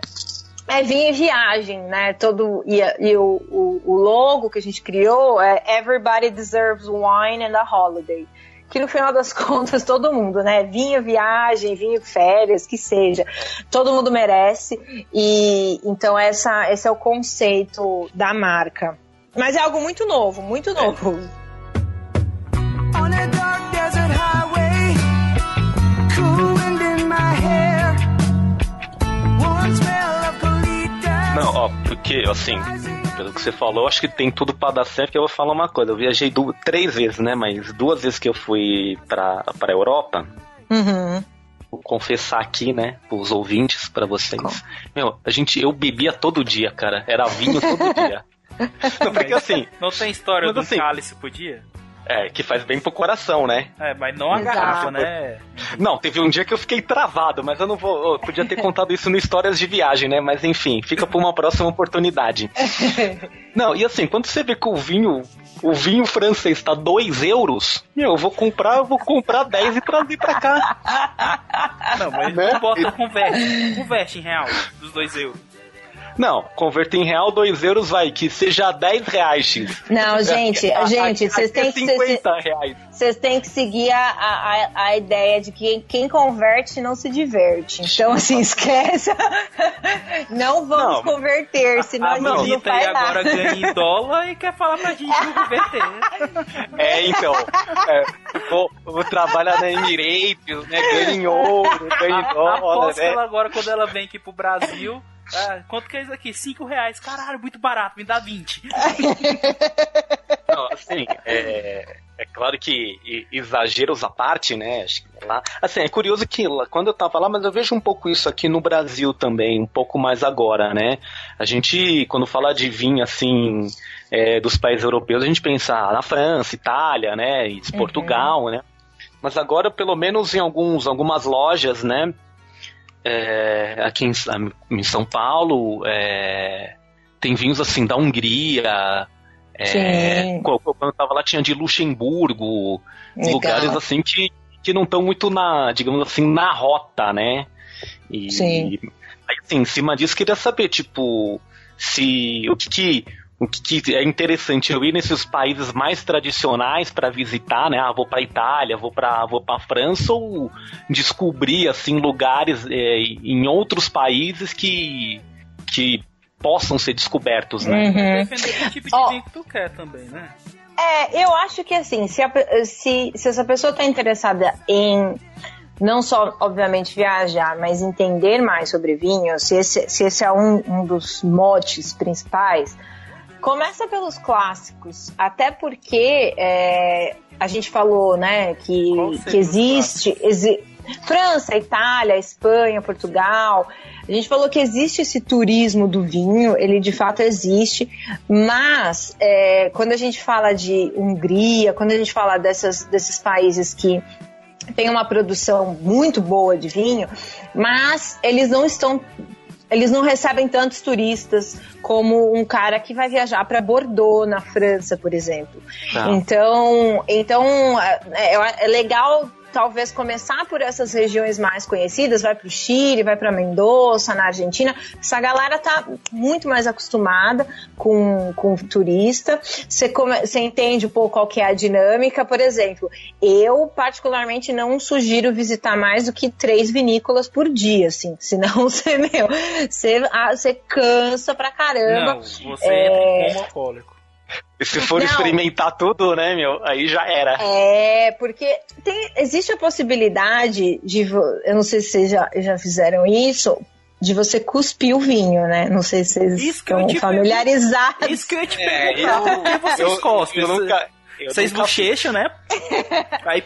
é vir em viagem, né? Todo e, e o, o, o, logo que a gente criou é Everybody Deserves Wine and a Holiday que no final das contas todo mundo, né? Vinho viagem, vinho férias, que seja, todo mundo merece. E então essa, esse é o conceito da marca. Mas é algo muito novo, muito novo. Não, ó, porque assim, pelo que você falou, acho que tem tudo para dar certo. Que eu vou falar uma coisa: eu viajei duas, três vezes, né? Mas duas vezes que eu fui pra, pra Europa. Uhum. Vou confessar aqui, né, os ouvintes, para vocês. Com. Meu, a gente, eu bebia todo dia, cara. Era vinho todo dia. Não, porque assim. Não tem história do assim, cálice por dia? É, que faz bem pro coração, né? É, mas não a Exato. garrafa, né? Não, teve um dia que eu fiquei travado, mas eu não vou. Eu podia ter contado isso no Histórias de Viagem, né? Mas enfim, fica pra uma próxima oportunidade. Não, e assim, quando você vê que o vinho. O vinho francês tá 2 euros, meu, eu vou comprar, eu vou comprar 10 e trazer pra cá. Não, mas né? bota, converte, converte em real dos 2 euros. Não, converter em real 2 euros vai, que seja 10 reais, X. Não, gente, gente, vocês têm que... 50 reais. Vocês têm que seguir a, a, a ideia de que quem converte não se diverte. Então, assim, esquece. não vamos não, converter, senão a, a gente não faz nada. agora ganha em dólar e quer falar pra gente não converter. É, então. É, vou, vou trabalhar na Emirates, né? Ganha em ouro, ganha em dólar. Aposto né? ela agora, quando ela vem aqui pro Brasil... Ah, quanto que é isso aqui? 5 reais. Caralho, muito barato, me dá 20. Não, assim, é, é claro que exageros à parte, né? Lá, assim, é curioso que quando eu tava lá, mas eu vejo um pouco isso aqui no Brasil também, um pouco mais agora, né? A gente, quando fala de vinho, assim, é, dos países europeus, a gente pensa na França, Itália, né? E uhum. Portugal, né? Mas agora, pelo menos em alguns, algumas lojas, né? É, aqui em, em, São Paulo, é, tem vinhos assim da Hungria. É, quando eu tava lá tinha de Luxemburgo, Legal. lugares assim que, que não estão muito na, digamos assim, na rota, né? E, Sim. aí, assim, em cima disso, queria saber, tipo, se o que, que o que, é interessante eu ir nesses países mais tradicionais para visitar, né? Ah, vou para Itália, vou para vou para França ou descobrir assim lugares é, em outros países que que possam ser descobertos, né? Uhum. Depender do tipo de oh. vinho que tu quer também, né? É, eu acho que assim, se, a, se, se essa pessoa está interessada em não só, obviamente, viajar, mas entender mais sobre vinho, se esse, se esse é um, um dos motes principais, Começa pelos clássicos, até porque é, a gente falou, né, que, que existe, exi França, Itália, Espanha, Portugal. A gente falou que existe esse turismo do vinho, ele de fato existe, mas é, quando a gente fala de Hungria, quando a gente fala dessas, desses países que tem uma produção muito boa de vinho, mas eles não estão eles não recebem tantos turistas como um cara que vai viajar para Bordeaux, na França, por exemplo. Tá. Então, então é, é, é legal talvez começar por essas regiões mais conhecidas, vai para o Chile, vai para Mendoza, na Argentina. Essa galera tá muito mais acostumada com, com turista. Você, come, você entende um pouco qual que é a dinâmica. Por exemplo, eu particularmente não sugiro visitar mais do que três vinícolas por dia, assim. Senão você, meu, você, ah, você cansa pra caramba. Não, você é... entra em alcoólico. E se for não. experimentar tudo, né, meu, aí já era. É, porque tem, existe a possibilidade de. Eu não sei se vocês já, já fizeram isso, de você cuspir o vinho, né? Não sei se vocês isso estão familiarizados. Isso que eu ia te é, perguntar. É, vocês eu, cospem? Eu nunca, eu vocês bochecham, né? Aí.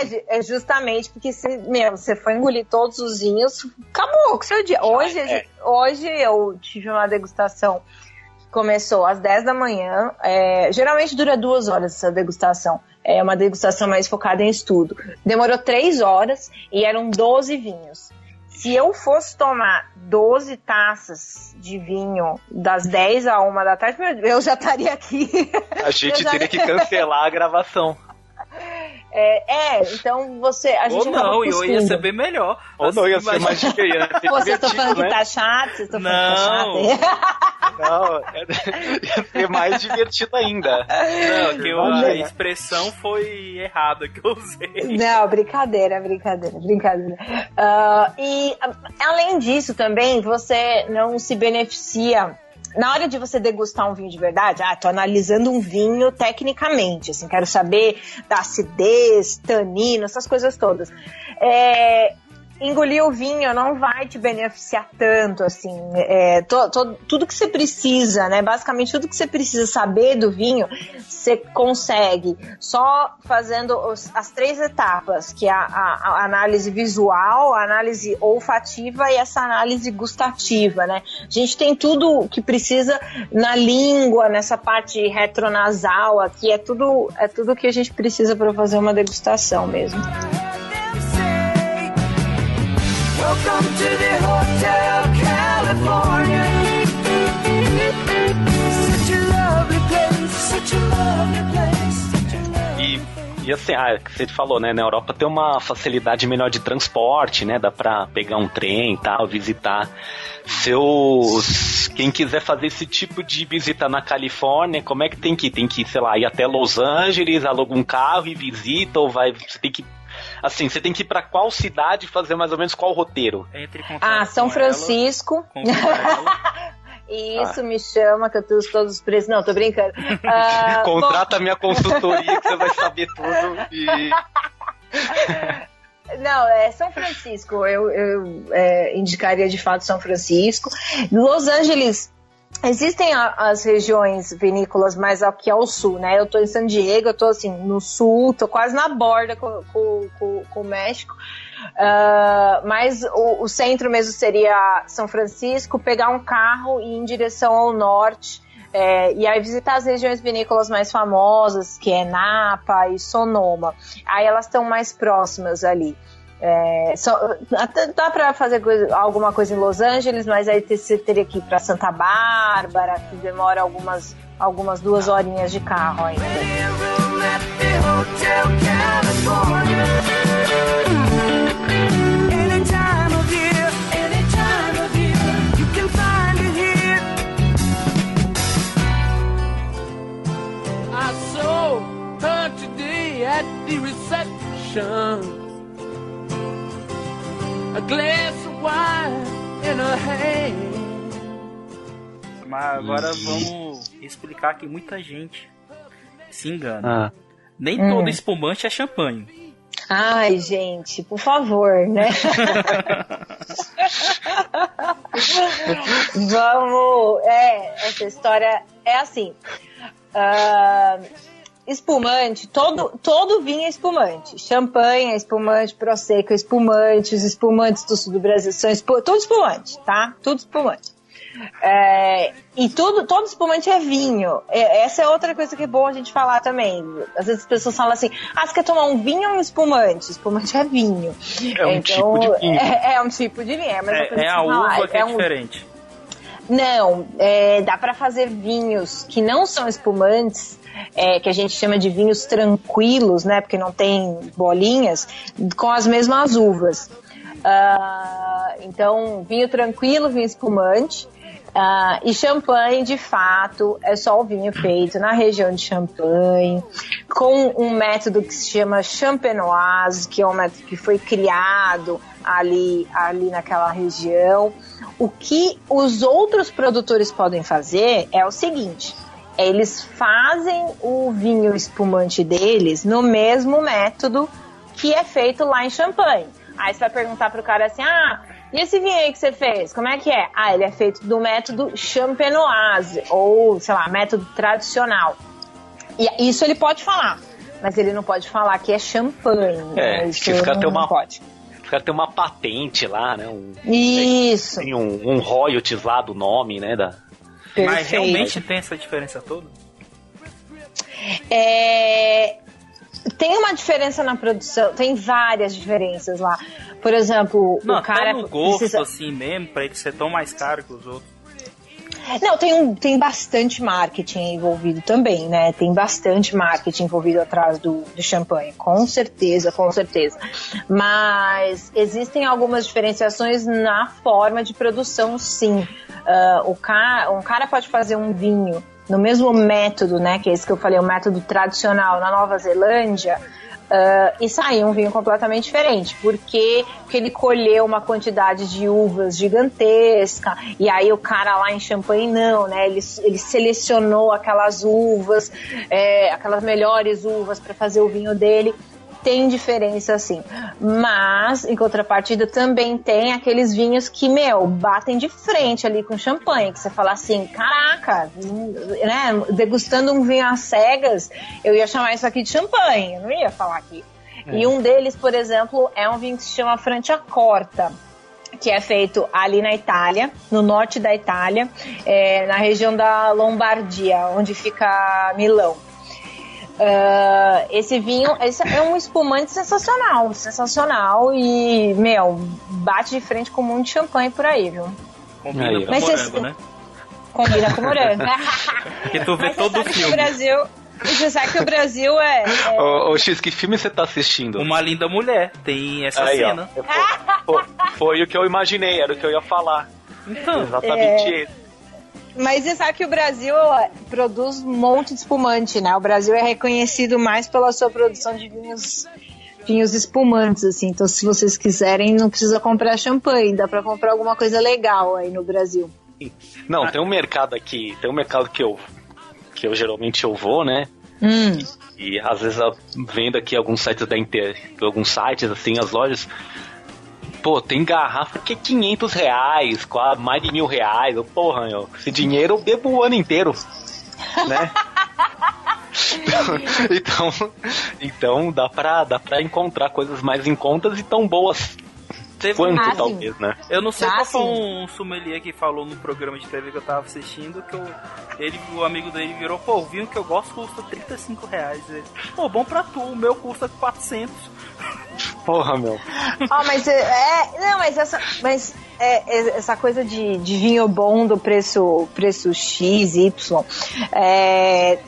É, é, justamente porque se, meu, você foi engolir todos os vinhos, acabou com o seu dia. Hoje, é. hoje eu tive uma degustação começou às 10 da manhã. É, geralmente dura duas horas essa degustação. É uma degustação mais focada em estudo. Demorou três horas e eram 12 vinhos. Se eu fosse tomar 12 taças de vinho das 10 a 1 da tarde, eu já estaria aqui. A gente já... teria que cancelar a gravação. É, é, então você. A gente Ou não, eu ia ser bem melhor. Ou assim, não, ia ser mais diferente. Vocês estão falando né? que tá chato? Vocês estão falando que tá chato? Não, ia ser mais divertido ainda. Não, que eu, a expressão foi errada que eu usei. Não, brincadeira, brincadeira, brincadeira. Uh, e além disso também, você não se beneficia na hora de você degustar um vinho de verdade, ah, tô analisando um vinho tecnicamente, assim, quero saber da acidez, tanino, essas coisas todas. É, engolir o vinho não vai te beneficiar tanto, assim. É, to, to, tudo que você precisa, né? Basicamente, tudo que você precisa saber do vinho, você consegue só fazendo os, as três etapas, que é a, a, a, análise visual, a análise olfativa e essa análise gustativa, né? A gente tem tudo que precisa na língua, nessa parte retronasal aqui, é tudo, é tudo que a gente precisa para fazer uma degustação mesmo. Welcome to the Hotel California. Such a lovely place, such a lovely place. E assim, ah, você falou, né? Na Europa tem uma facilidade melhor de transporte, né? Dá pra pegar um trem e tal, visitar. Seus. Quem quiser fazer esse tipo de visita na Califórnia, como é que tem que ir? Tem que, sei lá, ir até Los Angeles, aluga um carro e visita, ou vai. Você tem que assim, você tem que ir para qual cidade fazer mais ou menos qual roteiro? Entre ah, São Francisco. Isso, ah. me chama que eu tenho todos os preços. Não, tô brincando. Uh, Contrata bom... minha consultoria que você vai saber tudo e. Não, é São Francisco. Eu, eu é, indicaria de fato São Francisco. Los Angeles Existem as regiões vinícolas mais aqui ao sul, né? Eu tô em San Diego, eu tô assim no sul, tô quase na borda com, com, com, com o México. Uh, mas o, o, centro mesmo seria São Francisco, pegar um carro e ir em direção ao norte. É, e aí visitar as regiões vinícolas mais famosas, que é Napa e Sonoma. Aí elas estão mais próximas ali. É, só, dá para fazer coisa, alguma coisa em Los Angeles, mas aí você teria que ir para Santa Bárbara, que demora algumas, algumas duas horinhas de carro ainda. reception a glass of wine in a hand. Mas agora vamos explicar que muita gente se engana. Ah. Nem hum. todo espumante é champanhe. Ai, gente, por favor, né? Vamos. É, essa história é assim. Uh, espumante, todo, todo vinho é espumante. Champanhe é espumante, Prosecco é espumante, os espumantes do sul do Brasil são espumante, tudo espumante, tá? Tudo espumante. É, e tudo, todo espumante é vinho. É, essa é outra coisa que é bom a gente falar também. Às vezes as pessoas falam assim: ah, você quer tomar um vinho ou um espumante? Espumante é vinho. É um então, tipo de vinho. É, é um tipo de vinho. É, é, é a uva que é, é diferente. Um... Não, é, dá para fazer vinhos que não são espumantes é, que a gente chama de vinhos tranquilos, né? Porque não tem bolinhas, com as mesmas uvas. Uh, então, vinho tranquilo, vinho espumante. Uh, e champanhe, de fato, é só o vinho feito na região de Champagne, com um método que se chama champenoise, que é um método que foi criado ali, ali naquela região. O que os outros produtores podem fazer é o seguinte: eles fazem o vinho espumante deles no mesmo método que é feito lá em Champagne. Aí você vai perguntar pro cara assim: ah, e esse vinho aí que você fez, como é que é? Ah, ele é feito do método champenoise, ou, sei lá, método tradicional. E isso ele pode falar, mas ele não pode falar que é champanhe. É, né? isso que fica até uma, pode. Fica ter uma patente lá, né? Um, isso. Tem um, um royalties lá do nome, né? Da, Perfeito. Mas realmente tem essa diferença toda? É, tem uma diferença na produção, tem várias diferenças lá. Por exemplo, Não, o cara. no gosto, precisa... assim mesmo, pra ele ser tão mais caro que os outros. Não, tem, um, tem bastante marketing envolvido também, né? Tem bastante marketing envolvido atrás do, do champanhe, com certeza, com certeza. Mas existem algumas diferenciações na forma de produção, sim. Uh, o cara, um cara pode fazer um vinho no mesmo método, né? Que é esse que eu falei, o método tradicional na Nova Zelândia Uh, e saiu um vinho completamente diferente, porque, porque ele colheu uma quantidade de uvas gigantesca, e aí o cara lá em Champagne não, né? Ele, ele selecionou aquelas uvas, é, aquelas melhores uvas para fazer o vinho dele tem diferença sim. Mas, em contrapartida, também tem aqueles vinhos que, meu, batem de frente ali com champanhe, que você fala assim, caraca, né, degustando um vinho às cegas, eu ia chamar isso aqui de champanhe, eu não ia falar aqui. É. E um deles, por exemplo, é um vinho que se chama Franciacorta que é feito ali na Itália, no norte da Itália, é, na região da Lombardia, onde fica Milão. Uh, esse vinho esse é um espumante sensacional, sensacional e, meu, bate de frente com um monte de champanhe por aí, viu? Combina aí, com morango, né? Combina com morango. e tu vê Mas todo o filme. Brasil... Você sabe que o Brasil é. é... Ô, ô, X, que filme você tá assistindo? Uma linda mulher. Tem essa Aí, ó. cena. Foi, foi- foi o que eu imaginei, era o que eu ia falar. Então, Exatamente É. esse. Mas você sabe que o Brasil produz um monte de espumante, né? O Brasil é reconhecido mais pela sua produção de vinhos, vinhos espumantes, assim. Então, se vocês quiserem, não precisa comprar champanhe, dá pra comprar alguma coisa legal aí no Brasil. Não, tem um mercado aqui, tem um mercado que eu que eu geralmente eu vou, né? Hum. E às vezes eu vendo aqui alguns sites da inter, alguns sites assim, as lojas. Pô, tem garrafa que é 500 reais, quase mais de mil reais. Eu, Porra, meu, esse dinheiro eu bebo o ano inteiro, né? então, então dá pra, dá pra encontrar coisas mais em contas e tão boas teve quanto, sim. talvez, né? Eu não sei Ah, qual foi um sommelier que falou no programa de TV que eu tava assistindo que eu, ele, o amigo dele virou, pô, o vinho que eu gosto custa 35 reais. Ele, pô, bom pra tu, o meu custa 400. Porra, meu. Ó, mas é, é- Não, mas essa. Mas é, é, essa coisa de, de vinho bom do preço, preço X, Y. é,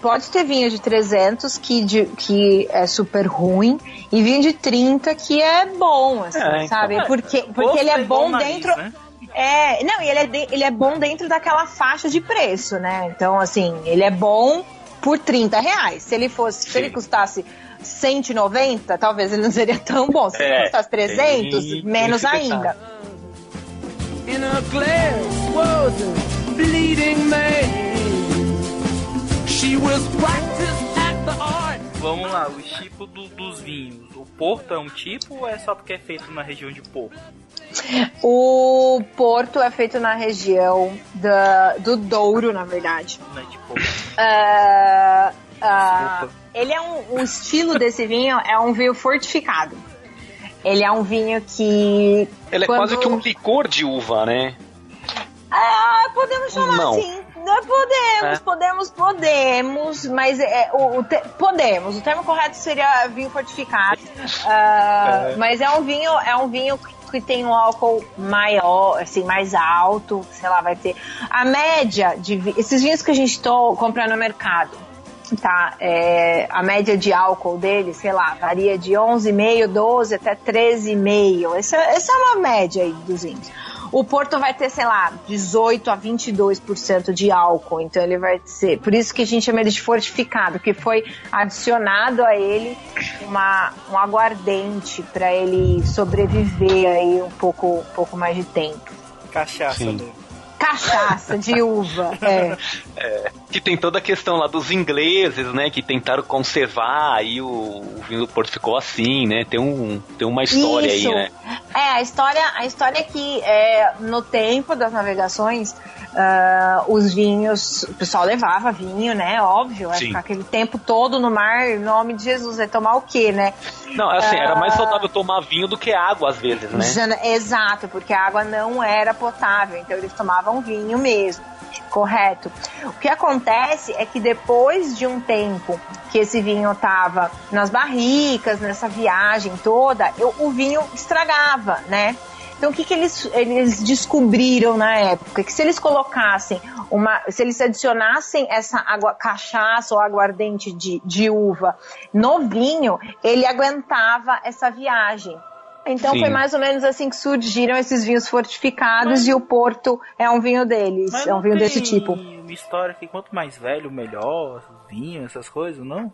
pode ter vinho de 300 que, de- que é super ruim e vinho de 30 que é bom, assim, É, então. sabe? Porque, porque Gosto ele é igual bom nariz, dentro. né? É, não, e ele é, de- ele é bom dentro daquela faixa de preço, né? Então, assim, ele é bom por 30 reais. Se ele fosse, se Sim. ele custasse 190, talvez ele não seria tão bom. Se ele É, custasse 300, tem- menos ainda. In a glass was a bleeding man. Vamos lá, os tipos do- dos vinhos. O Porto é um tipo ou é só porque é feito na região de Porto? O Porto é feito na região da, do Douro, na verdade. Né? Tipo, Ah, ah, Desculpa. ele é um, o estilo desse vinho é um vinho fortificado. Ele é um vinho que. Ele é quando- quase que um licor de uva, né? Ah, podemos chamar Não. assim. Não, Podemos, É. podemos, podemos, mas é, o, o te- podemos. O termo correto seria vinho fortificado. Ah, É. Mas é um vinho, é um vinho que tem um álcool maior, assim, mais alto, sei lá, vai ter. A média de esses vinhos que a gente tô comprando no mercado, tá? É, a média de álcool dele, sei lá, varia de 11,5, 12 até 13,5. Essa, essa é uma média aí dos vinhos. O Porto vai ter, sei lá, 18 a 22% de álcool, então ele vai ser. Por isso que a gente chama ele de fortificado, que foi adicionado a ele uma, um aguardente para ele sobreviver aí um pouco, um pouco mais de tempo. cachaça. Sim. né? Cachaça de uva, é. Que tem toda a questão lá dos ingleses, né? Que tentaram conservar, aí o, o vinho do Porto ficou assim, né? Tem, um, tem uma história Isso. aí, né? É, a história, a história é que é, no tempo das navegações, ah, os vinhos, o pessoal levava vinho, né? Óbvio, Sim. ficar aquele tempo todo no mar, em nome de Jesus, vai tomar o quê, né? Não, assim, era mais Ah. saudável tomar vinho do que água às vezes, né? Exato, porque a água não era potável, então eles tomavam vinho mesmo. Correto. O que acontece é que depois de um tempo que esse vinho estava nas barricas, nessa viagem toda, eu- o vinho estragava, né? Então o que, que eles, eles descobriram na época? Que se eles colocassem uma. Se eles adicionassem essa água, cachaça ou aguardente de, de uva no vinho, ele aguentava essa viagem. Então Sim. foi mais ou menos assim que surgiram esses vinhos fortificados e o Porto é um vinho deles, Mas é um vinho tem desse tipo. uma história que quanto mais velho, melhor, vinho, essas coisas, não?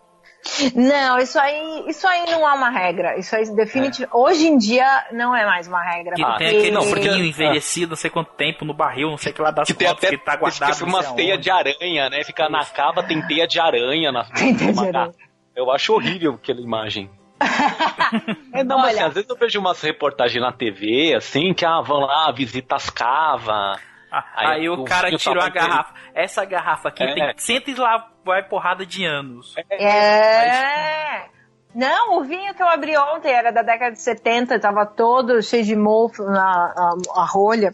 Não, isso aí, isso aí não é uma regra. Isso aí definitivamente hoje em dia não é mais uma regra. Que Ah, tem porque- aquele não, porque- vinho envelhecido, não sei quanto tempo, no barril, não sei o que lá das Que tem fotos até que tá guardado. umas teias aonde. de aranha, né? Fica na cava, tem teia de aranha na Tem teia de aranha. Eu acho horrível aquela imagem. É, não, mas assim, Olha. às vezes eu vejo umas reportagens na TV, assim, que ah, vão lá, visita as cavas. Ah, Aí Aí, o cara tirou a garrafa. Essa garrafa aqui É. tem cento e lá vai porrada de anos. É. Não, o vinho que eu abri ontem era da década de 70, tava todo cheio de mofo na a, a rolha.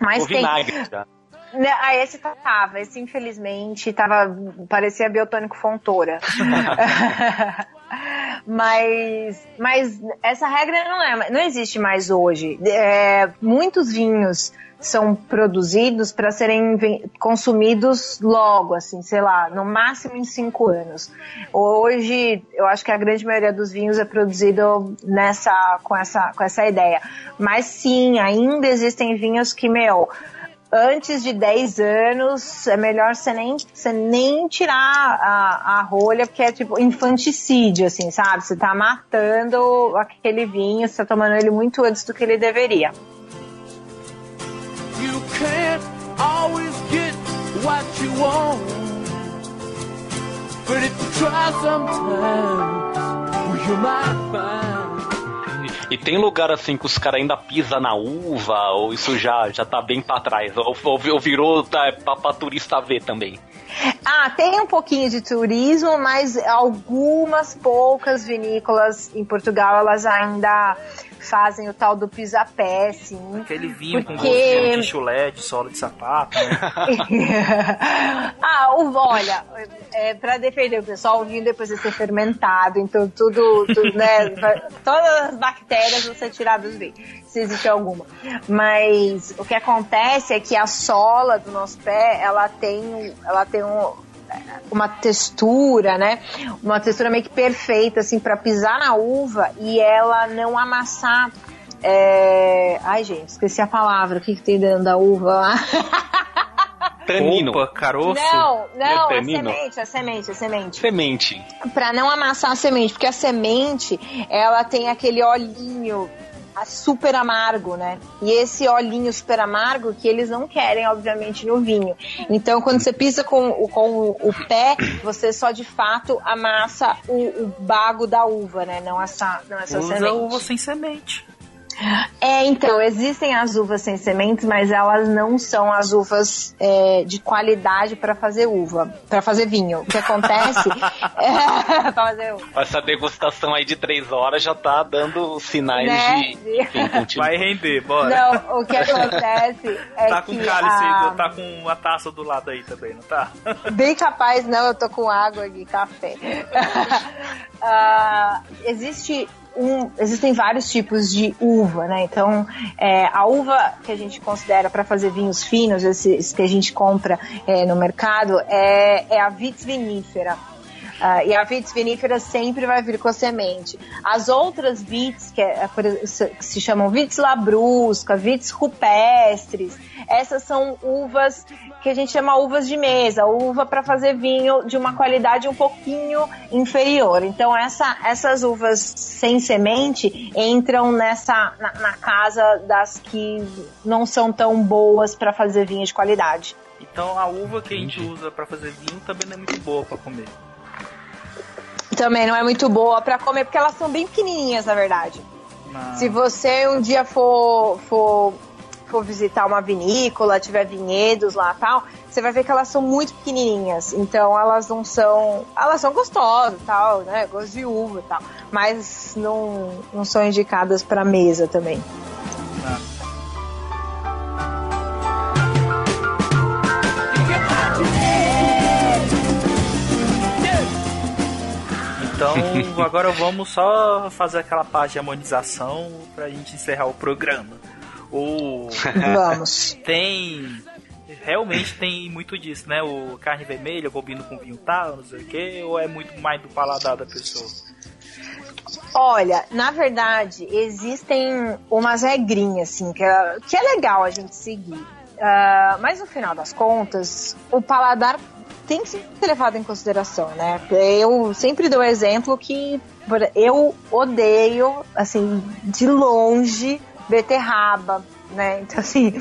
Mas O tem. vinagre, tá? Ah, esse tava, esse infelizmente tava, parecia biotônico fontora. mas, mas essa regra não é, não existe mais hoje. É, muitos vinhos são produzidos para serem consumidos logo, assim, sei lá, no máximo em cinco anos. Hoje, eu acho que a grande maioria dos vinhos é produzido nessa, com essa, com essa ideia. Mas sim, ainda existem vinhos que, meu, antes de 10 anos é melhor você nem, você nem tirar a, a rolha, porque é tipo infanticídio, assim, sabe? Você tá matando aquele vinho, você tá tomando ele muito antes do que ele deveria. You can't always get what you want. But if you try sometimes, you might find. E tem lugar assim que os caras ainda pisam na uva, ou isso já, já tá bem pra trás, ou, ou, ou virou tá, pra, pra turista ver também. Ah, tem um pouquinho de turismo, mas algumas poucas vinícolas em Portugal elas ainda fazem o tal do pisapé, sim. Aquele vinho com Porque- gosto de chulé, de sola de sapato, né? ah, o, olha, é, para defender o pessoal, o vinho depois de ser fermentado, então tudo, tudo né, todas as bactérias vão ser tiradas do vinho, se existe alguma. Mas o que acontece é que a sola do nosso pé, ela tem, ela tem um, uma textura, né? Uma textura meio que perfeita, assim, para pisar na uva e ela não amassar. é, Ai, gente, esqueci a palavra. O que, que tem dentro da uva lá? Tanino. Opa, caroço. Não, não, É a tanino? semente, a semente, a semente. Semente. Pra não amassar a semente, porque a semente, ela tem aquele olhinho super amargo, né? E esse olhinho super amargo que eles não querem, obviamente, no vinho. Então, quando você pisa com, o- com o pé, você só de fato amassa o, o bago da uva, né? Não essa, não essa Usa semente. uva sem semente. É, então, existem as uvas sem sementes, mas elas não são as uvas é, de qualidade para fazer uva, para fazer vinho. O que acontece é, pra fazer uva, Essa degustação aí de três horas já tá dando sinais né? de. Enfim. Vai render, bora. Não, o que acontece é tá que com cálice, a- tá com a taça do lado aí também, não tá? Bem capaz, não, eu tô com água e café. Ah, existe um, existem vários tipos de uva, né? Então, é, a uva que a gente considera para fazer vinhos finos, esses que a gente compra é, no mercado, é, é a vitis Ah, e a vitis vinífera sempre vai vir com a semente. As outras vites, que, é, ex- que se chamam vites labrusca, vites rupestres, essas são uvas que a gente chama uvas de mesa, uva para fazer vinho de uma qualidade um pouquinho inferior. Então essa, essas uvas sem semente entram nessa na, na casa das que não são tão boas para fazer vinho de qualidade. Então a uva que a gente usa pra fazer vinho também não é muito boa pra comer. Também não é muito boa para comer porque elas são bem pequenininhas, na verdade. Se você um dia for, for, for visitar uma vinícola, tiver vinhedos lá e tal, você vai ver que elas são muito pequenininhas. Então elas não são. Elas são gostosas tal, né? Gosto de uva e tal. Mas não, não são indicadas para mesa também. Então agora vamos só fazer aquela parte de harmonização pra gente encerrar o programa. O Vamos. tem realmente tem muito disso, né? O carne vermelha combina com vinho tal, não sei o que, ou é muito mais do paladar da pessoa? Olha, na verdade, existem umas regrinhas, assim, que é, que é legal a gente seguir. Ah, mas no final das contas, o paladar tem que ser levado em consideração, né? Eu sempre dou exemplo que eu odeio, assim, de longe, beterraba, né? Então, assim,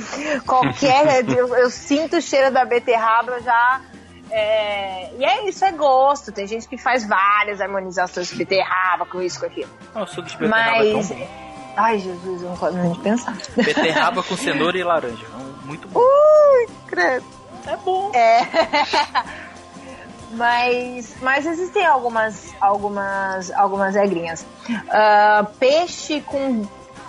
qualquer. eu, eu sinto o cheiro da beterraba, já. é, e é isso, é gosto. Tem gente que faz várias harmonizações de beterraba, com isso, com aquilo. Suco de beterraba é Mas. bom. Ai, Jesus, eu não posso nem pensar. Beterraba com cenoura e laranja. é Muito bom. Ui, credo. É bom. É. mas, mas existem algumas, algumas, algumas regrinhas. Ah, peixe com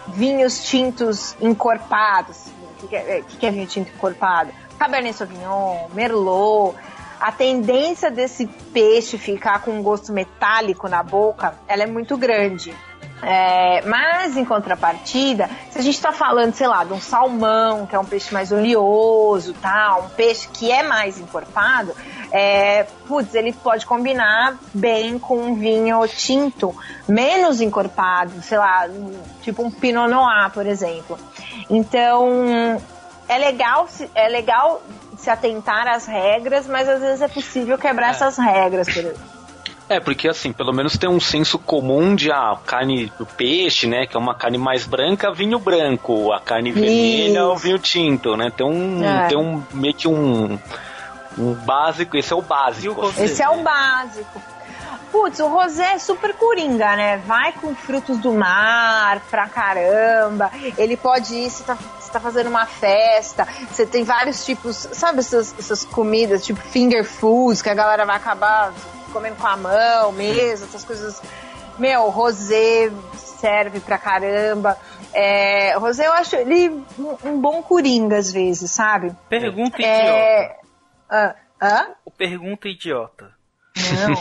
vinhos tintos encorpados. O que, é, que que é vinho tinto encorpado? Cabernet Sauvignon, Merlot. A tendência desse peixe ficar com um gosto metálico na boca, ela é muito grande. É, mas em contrapartida, se a gente está falando, sei lá, de um salmão, que é um peixe mais oleoso, tal, um peixe que é mais encorpado, é, putz, ele pode combinar bem com um vinho tinto, menos encorpado, sei lá, tipo um Pinot Noir, por exemplo. Então, é legal, é legal se atentar às regras, mas às vezes é possível quebrar É. essas regras, por exemplo. É, porque assim, pelo menos tem um senso comum de a carne do peixe, né? Que é uma carne mais branca, vinho branco. A carne vermelha, o vinho tinto, né? Tem um. É. Tem um meio que um. Um básico, esse é o básico. Esse é o básico. Putz, o rosé é super coringa, né? Vai com frutos do mar pra caramba. Ele pode ir, você tá, você tá fazendo uma festa, você tem vários tipos, sabe essas, essas comidas, tipo finger foods, que a galera vai acabar comendo com a mão mesmo, essas coisas. Meu, rosé serve pra caramba. É, rosé eu acho ele um, um bom coringa às vezes, sabe? Pergunta idiota. É. Ah, hã? Pergunta idiota.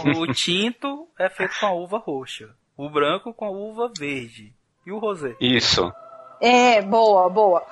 Não. O tinto é feito com a uva roxa. O branco com a uva verde. E o rosé? Isso. É, boa, boa.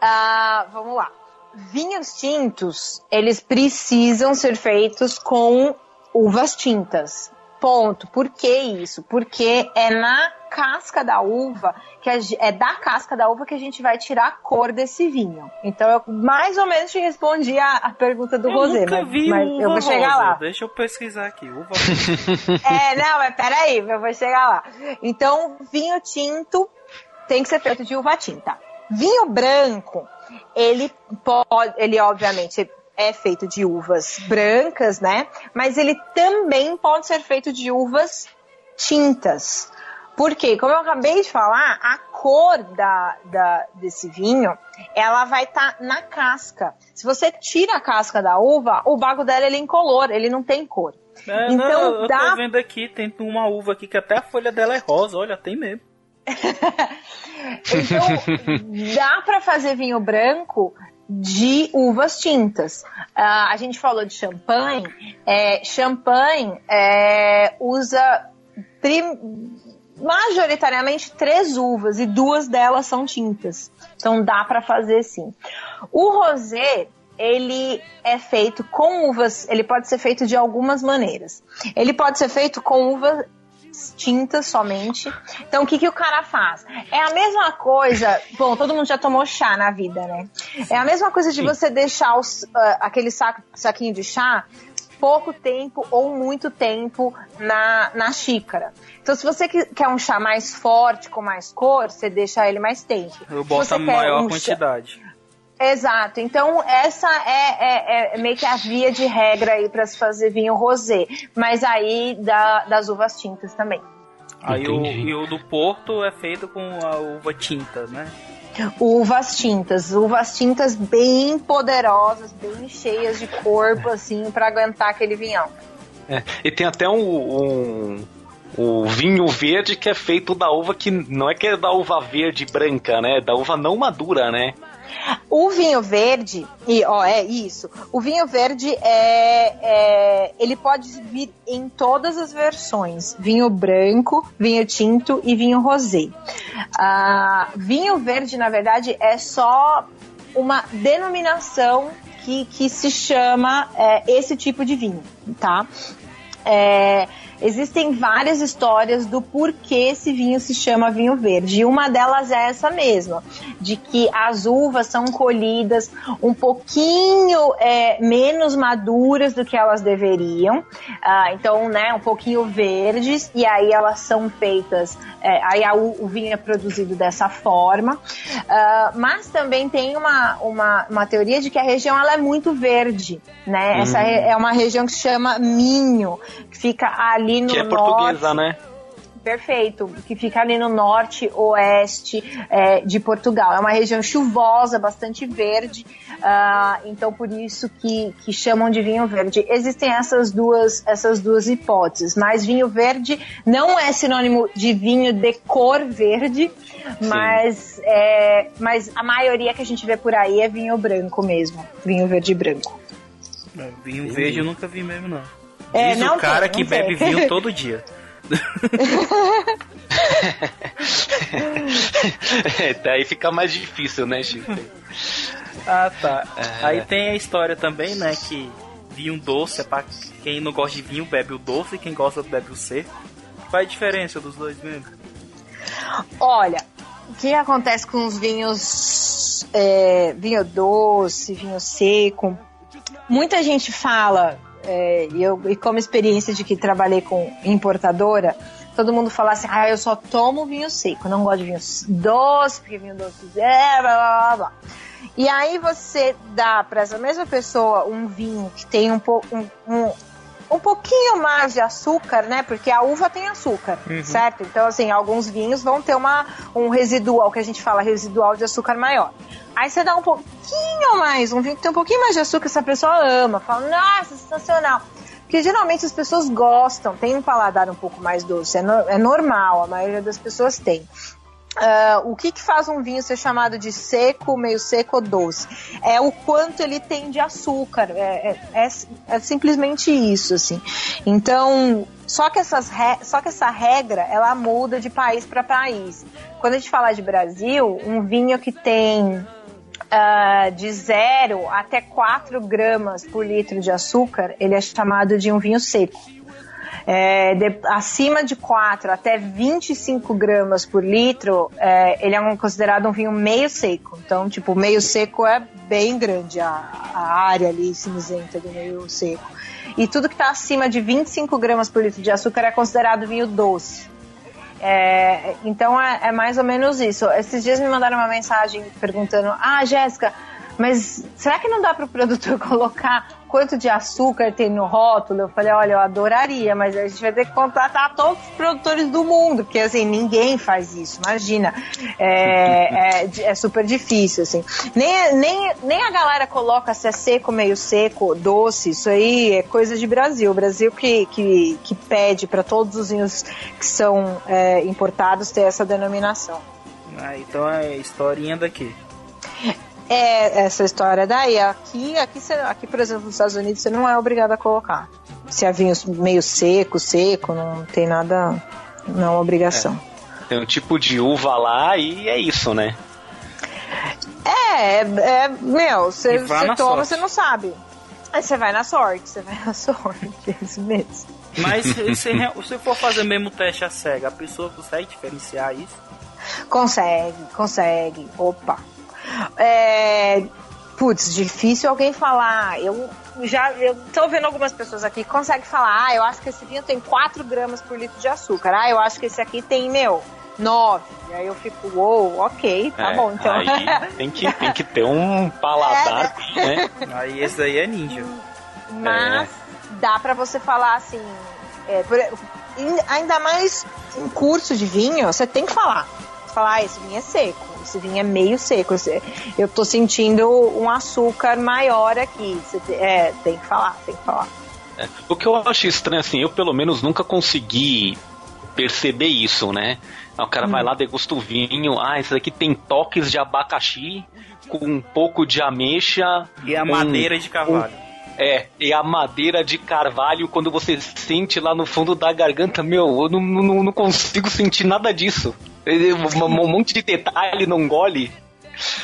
Ah, vamos lá. Vinhos tintos, eles precisam ser feitos com uvas tintas. Ponto. Por que isso? Porque é na casca da uva, que a é da casca da uva que a gente vai tirar a cor desse vinho. Então eu mais ou menos te respondi a, a pergunta do eu Rosé, nunca mas, vi mas uva eu vou chegar rosa. lá. Deixa eu pesquisar aqui. Uva É, não, mas peraí, eu vou chegar lá. Então, vinho tinto tem que ser feito de uva tinta. Vinho branco, ele pode, ele obviamente é feito de uvas brancas, né? Mas ele também pode ser feito de uvas tintas. Porque, como eu acabei de falar, a cor da, da- desse vinho, ela vai estar na casca. Se você tira a casca da uva, o bago dela ele é incolor, ele não tem cor. É, Então, não, eu dá- tô vendo aqui, tem uma uva aqui que até a folha dela é rosa. Olha, tem mesmo. Então, dá para fazer vinho branco de uvas tintas. Ah, a gente falou de champanhe. É, champanhe é, usa prim- majoritariamente três uvas e duas delas são tintas. Então dá para fazer sim. O rosé ele é feito com uvas, ele pode ser feito de algumas maneiras. Ele pode ser feito com uvas tintas somente. Então, o que, que o cara faz? É a mesma coisa. Bom, todo mundo já tomou chá na vida, né? É a mesma coisa de você deixar os, ah, aquele saco, saquinho de chá pouco tempo ou muito tempo na, na xícara. Então, se você que- quer um chá mais forte, com mais cor, você deixa ele mais tempo. Eu boto a maior um chá- quantidade. Exato. Então, essa é, é- é meio que a via de regra aí para se fazer vinho rosé. Mas aí da- das uvas tintas também. Aí o, e o do Porto é feito com a uva tinta, né? Uvas tintas, uvas tintas bem poderosas, bem cheias de corpo, assim, para aguentar aquele vinhão. É, E tem até um, um, um vinho verde que é feito da uva que não é que é da uva verde branca, né? Da uva não madura, né? O vinho verde, e ó, é isso. O vinho verde é, é- ele pode vir em todas as versões: vinho branco, vinho tinto e vinho rosé. Ah, vinho verde, na verdade, é só uma denominação que, que se chama é, esse tipo de vinho, tá? É, existem várias histórias do porquê esse vinho se chama vinho verde. E uma delas é essa mesma, de que as uvas são colhidas um pouquinho é, menos maduras do que elas deveriam. Ah, então, né, um pouquinho verdes, e aí elas são feitas, é, aí a o vinho é produzido dessa forma. Ah, mas também tem uma, uma, uma teoria de que a região ela é muito verde, né? Essa re- é uma região que se chama Minho, que fica ali no Que é norte. portuguesa, né? Perfeito, que fica ali no norte, oeste é, de Portugal. É uma região chuvosa, bastante verde, ah, então por isso que, que chamam de vinho verde. Existem essas duas, essas duas hipóteses, mas vinho verde não é sinônimo de vinho de cor verde, mas, é, mas a maioria que a gente vê por aí é vinho branco mesmo, vinho verde e branco. É, Vinho verde eu nunca vi mesmo, não. É, Diz não o cara tem, que não tem. bebe vinho todo dia. É, Daí fica mais difícil, né, Chico? Ah, tá. É. Aí tem a história também, né, que vinho doce é pra quem não gosta de vinho bebe o doce e quem gosta bebe o seco. Qual é a diferença dos dois mesmo? Olha, o que acontece com os vinhos, é, vinho doce, vinho seco? Muita gente fala, é, e eu e como experiência de que trabalhei com importadora, todo mundo fala assim, ah, eu só tomo vinho seco, não gosto de vinho doce, porque vinho doce é, blá, blá, blá. E aí você dá para essa mesma pessoa um vinho que tem um pouco um, um, um pouquinho mais de açúcar, né? Porque a uva tem açúcar, certo? Então, assim, alguns vinhos vão ter uma, um residual, que a gente fala residual de açúcar maior. Aí você dá um pouquinho mais, um vinho que tem um pouquinho mais de açúcar, essa pessoa ama, fala, nossa, sensacional. Porque geralmente as pessoas gostam, tem um paladar um pouco mais doce, é, no- é normal, a maioria das pessoas tem. Ah, o que, que faz um vinho ser chamado de seco, meio seco ou doce? É o quanto ele tem de açúcar. É, é- é- é simplesmente isso, assim. Então, só que, essas só que essa regra, ela muda de país para país. Quando a gente fala de Brasil, um vinho que tem ah, de 0 até 4 gramas por litro de açúcar, ele é chamado de um vinho seco. É, de- acima de 4 até 25 gramas por litro, é, ele é um- considerado um vinho meio seco. Então, tipo, meio seco é bem grande a, a área ali cinzenta do meio seco. E tudo que está acima de 25 gramas por litro de açúcar é considerado vinho doce. É, então é, é mais ou menos isso. Esses dias me mandaram uma mensagem perguntando: Ah, Jéssica, mas será que não dá para o produtor colocar quanto de açúcar tem no rótulo? Eu falei: Olha, eu adoraria, mas a gente vai ter que contratar todos os produtores do mundo, porque assim, ninguém faz isso, imagina. É, é, é super difícil, assim. Nem, nem, nem a galera coloca se é seco, meio seco, doce, isso aí é coisa de Brasil. O Brasil que, que, que pede para todos os vinhos que são é, importados ter essa denominação. Ah, então é historinha daqui. É essa história daí. Aqui, aqui, você- aqui, por exemplo, nos Estados Unidos, você não é obrigado a colocar. Se é vinho meio seco, seco, não tem nada, não é uma obrigação. Tem um tipo de uva lá e é isso, né? É, é, é, meu, você, toma, sorte. você não sabe. Aí você vai na sorte, você vai na sorte, é isso mesmo. Mas se, se se for fazer mesmo teste a cega, a pessoa consegue diferenciar isso? Consegue, consegue. Opa. É, putz, difícil alguém falar. Eu já eu tô vendo algumas pessoas aqui que conseguem falar, ah, eu acho que esse vinho tem 4 gramas por litro de açúcar. Ah, eu acho que esse aqui tem, meu, 9. E aí eu fico, uou, ok, tá É, bom, então. Aí tem que, tem que ter um paladar, né? Aí esse daí é ninja. Mas dá pra você falar assim. é, por- in- ainda mais em curso de vinho, você tem que falar. Você Falar, ah, esse vinho é seco, esse vinho é meio seco. eu tô sentindo um açúcar maior aqui. É, tem que falar, tem que falar. É. O que eu acho estranho, assim, eu pelo menos nunca consegui perceber isso, né? O cara vai lá, degusta o vinho, ah, esse daqui tem toques de abacaxi com um pouco de ameixa. E a um- madeira de carvalho. É, e a madeira de carvalho, quando você sente lá no fundo da garganta, meu, eu não, não, não consigo sentir nada disso. Um, um monte de detalhe não gole.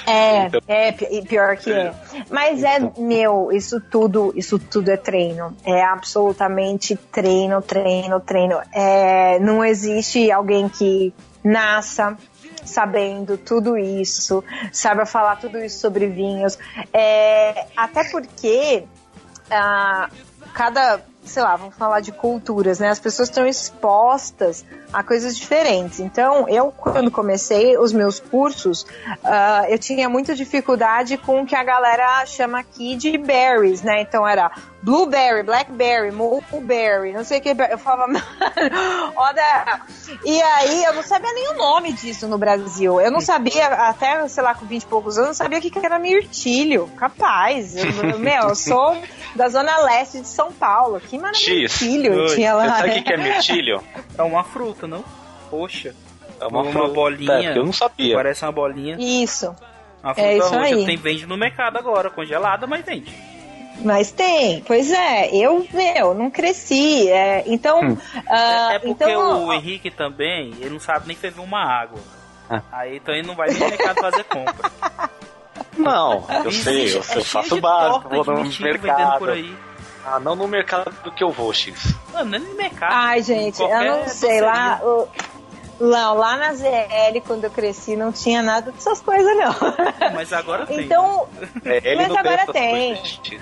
É, Então- é pi- pior que é. Mas é, meu, isso tudo, isso tudo é treino. É absolutamente treino, treino, treino. É, não existe alguém que nasça sabendo tudo isso, saiba falar tudo isso sobre vinhos. É, até porque ah, cada, sei lá, vamos falar de culturas, né? As pessoas estão expostas a coisas diferentes. Então, eu, quando comecei os meus cursos, ah, eu tinha muita dificuldade com o que a galera chama aqui de berries, né? Então, era blueberry, blackberry, mulberry, não sei o que. Eu falava, mano, olha. E aí, eu não sabia nem o nome disso no Brasil. Eu não sabia, até, sei lá, com 20 e poucos anos, eu não sabia o que que era mirtilho. Capaz. Eu- meu, eu sou da zona leste de São Paulo. Que mano X. mirtilho Oi, tinha Você lá. sabe o que que é mirtilho? É uma fruta, não? Poxa. É uma, Uma fruta, bolinha. que eu não sabia. Parece uma bolinha. Isso. Uma É fruta isso roxa. aí. Tem, vende no mercado agora, congelada, mas vende. Mas tem, pois é, eu, meu, não cresci. É, então. Hum. ah, É, é porque então, o Henrique também, ele não sabe nem ferver uma água. Ah. Aí então ele não vai nem no mercado fazer compra. Não, eu sei, eu, é eu faço básico, vou no mercado. por aí. Ah, não no mercado do que eu vou, X. Não, nem no mercado. Ai, gente, eu não sei. Lá, o- lá, lá na ZL, quando eu cresci, não tinha nada dessas coisas, não. Mas agora tem. Então, É, ele Mas não agora tem. X.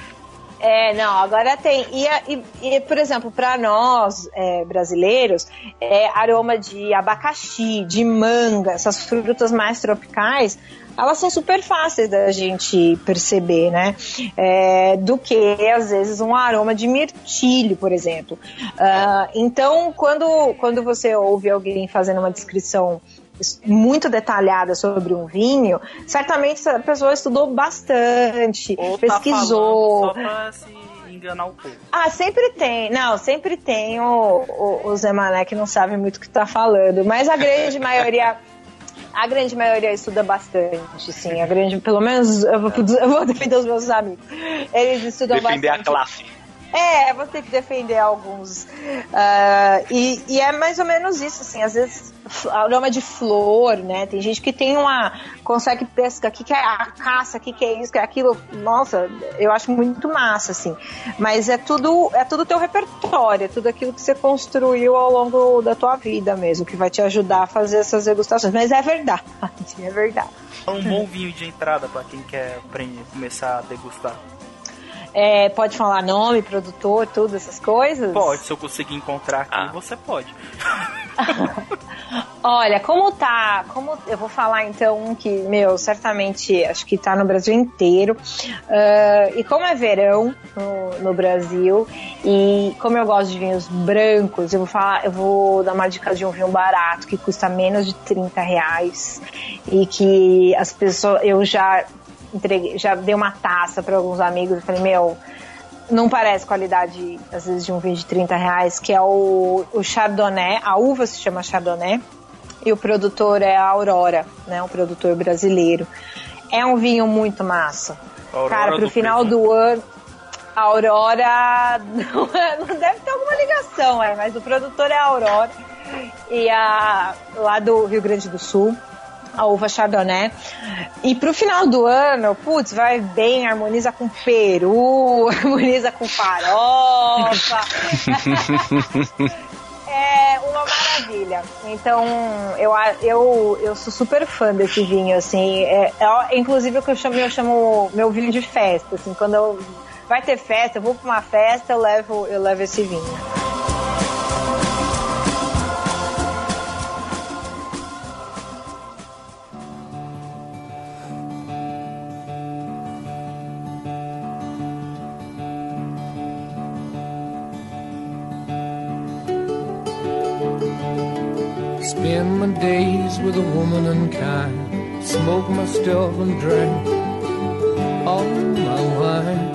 É, não, agora tem. E, e- e, por exemplo, para nós é, brasileiros, é, aroma de abacaxi, de manga, essas frutas mais tropicais, elas são super fáceis da gente perceber, né? É, do que, às vezes, um aroma de mirtilho, por exemplo. Ah, então, quando, quando você ouve alguém fazendo uma descrição muito detalhada sobre um vinho, certamente essa pessoa estudou bastante, Ou tá pesquisou. falando só pra se enganar o povo. Ah, sempre tem. Não, sempre tem o, o, o Zé Mané que não sabe muito o que tá falando. Mas a grande maioria. A grande maioria estuda bastante, sim. A grande, pelo menos, eu vou, eu vou defender os meus amigos. Eles estudam Defender a bastante. classe. É, vou ter que defender alguns. Ah, e, e é mais ou menos isso, assim, às vezes aroma de flor, né? Tem gente que tem uma. consegue pescar, o que, que é a caça, o que, que é isso, que é aquilo. Nossa, eu acho muito massa, assim. Mas é tudo, é tudo teu repertório, é tudo aquilo que você construiu ao longo da tua vida mesmo, que vai te ajudar a fazer essas degustações. Mas é verdade, é verdade. É um bom vinho de entrada pra quem quer aprender, começar a degustar. É, pode falar nome, produtor, tudo, essas coisas? Pode, se eu conseguir encontrar aqui, Ah. você pode. Olha, como tá, como eu vou falar então um que, meu, certamente acho que tá no Brasil inteiro. Ah, e como é verão no, no Brasil e como eu gosto de vinhos brancos, eu vou falar, eu vou dar uma dica de um vinho barato que custa menos de 30 reais e que as pessoas, eu já entreguei, já dei uma taça para alguns amigos e falei, meu, não parece qualidade, às vezes, de um vinho de 30 reais, que é o, o Chardonnay. A uva se chama Chardonnay e o produtor é a Aurora, né? Um produtor brasileiro. É um vinho muito massa. Aurora Cara, pro do final Presunto. do ano. A Aurora não, é- não deve ter alguma ligação, é, mas o produtor é a Aurora. E a, lá do Rio Grande do Sul a uva Chardonnay. E pro final do ano, putz, vai bem, harmoniza com peru, harmoniza com farofa. é uma maravilha. Então, eu, eu, eu sou super fã desse vinho, assim. É, é, inclusive, o que eu chamo, eu chamo meu vinho de festa, assim. Quando eu, vai ter festa, eu vou pra uma festa, eu levo, eu levo esse vinho. Spend my days with a woman unkind. Smoke my stuff and drink all my wine.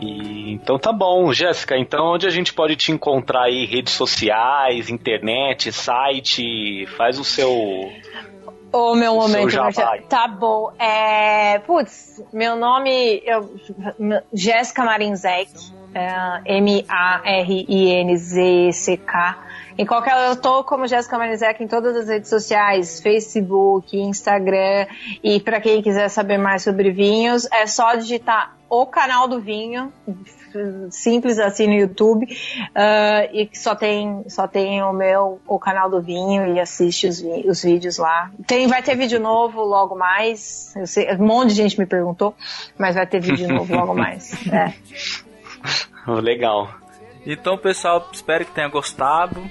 E, então tá bom, Jéssica. Então onde a gente pode te encontrar aí? Redes sociais, internet, site? Faz o seu. Ô, meu O momento, seu. Tá bom. É, putz, meu nome eu, Jéssica Marinzek. É, M-A-R-I-N-Z-C-K. Em qualquer. Eu tô como Jéssica Marinzek em todas as redes sociais: Facebook, Instagram. E pra quem quiser saber mais sobre vinhos, é só digitar o canal do vinho simples assim no YouTube ah, e que só tem só tem o meu o canal do vinho e assiste os, vi- os vídeos lá tem vai ter vídeo novo logo mais eu sei, um monte de gente me perguntou mas vai ter vídeo novo logo mais é. Legal. Então, pessoal, espero que tenha gostado.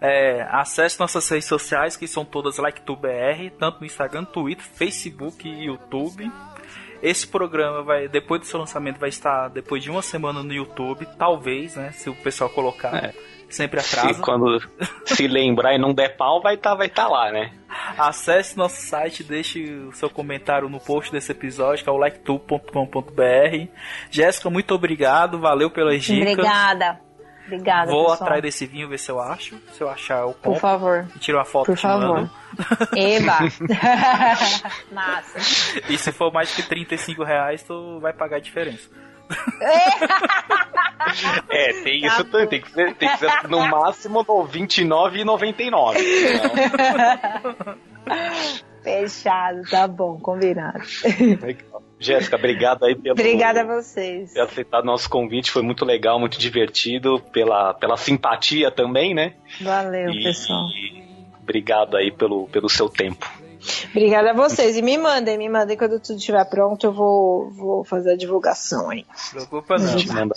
É, acesse nossas redes sociais, que são todas LikeTubeBR, tanto no Instagram, Twitter, Facebook e YouTube. Esse programa vai, depois do seu lançamento, vai estar depois de uma semana no YouTube, talvez, né? Se o pessoal colocar. É. Sempre Se atrasa. quando se lembrar e não der pau, vai estar vai tá lá, né? Acesse nosso site, deixe o seu comentário no post desse episódio, que é o liketube.com.br. Jéssica, muito obrigado, valeu pelas dicas. obrigada Obrigada, Vou pessoal. atrás desse vinho, ver se eu acho. Se eu achar, eu Por compro. favor. E tiro uma foto Por te mando. favor. Eba! Massa. E se for mais que 35 reais, tu vai pagar a diferença. É, tem Tá isso bom. também. Tem que ser, tem que ser no máximo no 29,99. Fechado, tá bom, combinado. Legal. Jéssica, obrigado aí pelo, Obrigada a vocês. ter aceitado nosso convite. Foi muito legal, muito divertido. Pela, pela simpatia também, né? Valeu, E pessoal. obrigado aí pelo, pelo seu tempo. Obrigada a vocês. E me mandem, me mandem quando tudo estiver pronto, eu vou, vou fazer a divulgação aí. Preocupa não. Te manda.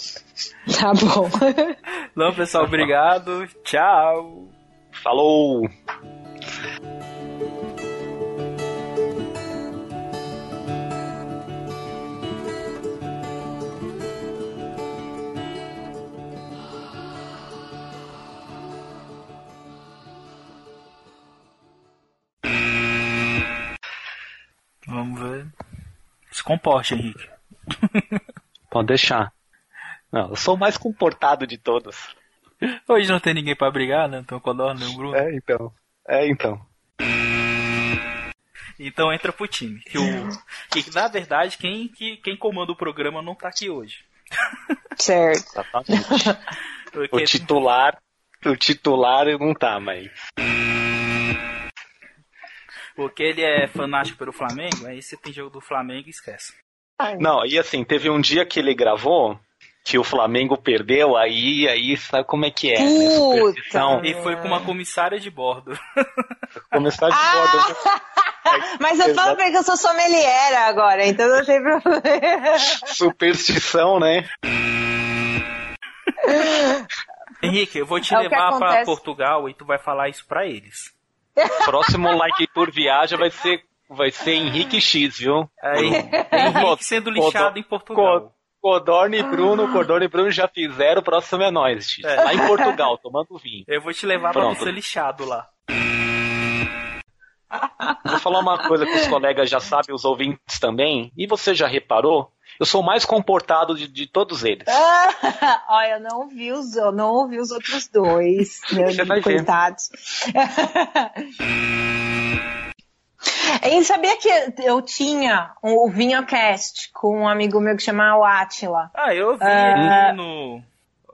Tá bom. Não, pessoal, obrigado. Tchau. Falou! Vamos ver. Se comporte, Henrique. Pode deixar. Não, eu sou o mais comportado de todos. Hoje não tem ninguém pra brigar, né? Então Codor, nem o Bruno. É, então. É, então. Então entra pro time. Que, o, que na verdade, quem, que, quem comanda o programa não tá aqui hoje. certo. Exatamente. O Porque titular. O titular não tá, mas. Porque ele é fanático pelo Flamengo, aí você tem jogo do Flamengo e esquece. Não, e assim, teve um dia que ele gravou que o Flamengo perdeu, aí, aí sabe como é que é, né? Puta. E foi com uma comissária de bordo. Começar de Ah! bordo. Mas eu falo porque eu sou sommelier agora, então não tem problema. Superstição, né? Henrique, eu vou te É levar pra acontece. Portugal e tu vai falar isso pra eles. Próximo like por viagem vai ser, vai ser Henrique X, viu? Aí, Henrique sendo lixado em Portugal. Codorna e Bruno, Codorna e Bruno já fizeram, o próximo é nós, X. É. Lá em Portugal, tomando vinho. Eu vou te levar pra Pronto. você lixado lá. Vou falar uma coisa que os colegas já sabem, os ouvintes também. E você já reparou? Eu sou o mais comportado de, de todos eles. Olha, eu não vi os, eu não ouvi os outros dois, né, Você vai coitados. E sabia que eu tinha o Vinhocast com um amigo meu que chama o Atila. Ah, eu vi Ah. aqui no.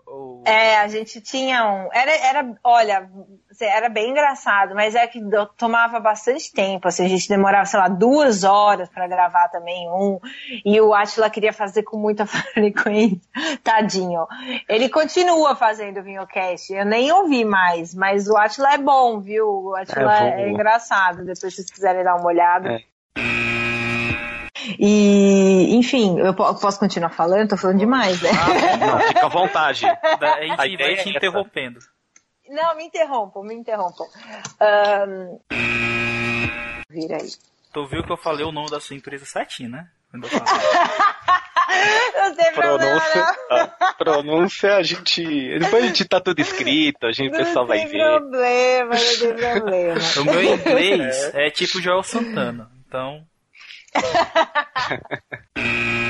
o- É, a gente tinha um. Era, era, olha, era bem engraçado, mas é que tomava bastante tempo. Assim, a gente demorava, sei lá, duas horas pra gravar também um. E o Atila queria fazer com muita frequência. Tadinho. Ele continua fazendo o Vinhocast. Eu nem ouvi mais, mas o Atila é bom, viu? O Atila É é, bom. engraçado. Depois, se vocês quiserem dar uma olhada. É. E, enfim, eu po- posso continuar falando? Tô falando demais, né? Não, fica à vontade. a gente ideia vai é te interrompendo. Não, me interrompam, me interrompam. Ahn, Vira aí. Tu viu que eu falei o nome da sua empresa certinho, né? Quando eu falei. Não tem problema, Pronúncia, não. a pronúncia a gente. Depois a gente tá tudo escrito, a gente, o pessoal Não vai tem ver. problema, não tem problema. O meu inglês é tipo Joel Santana. Então,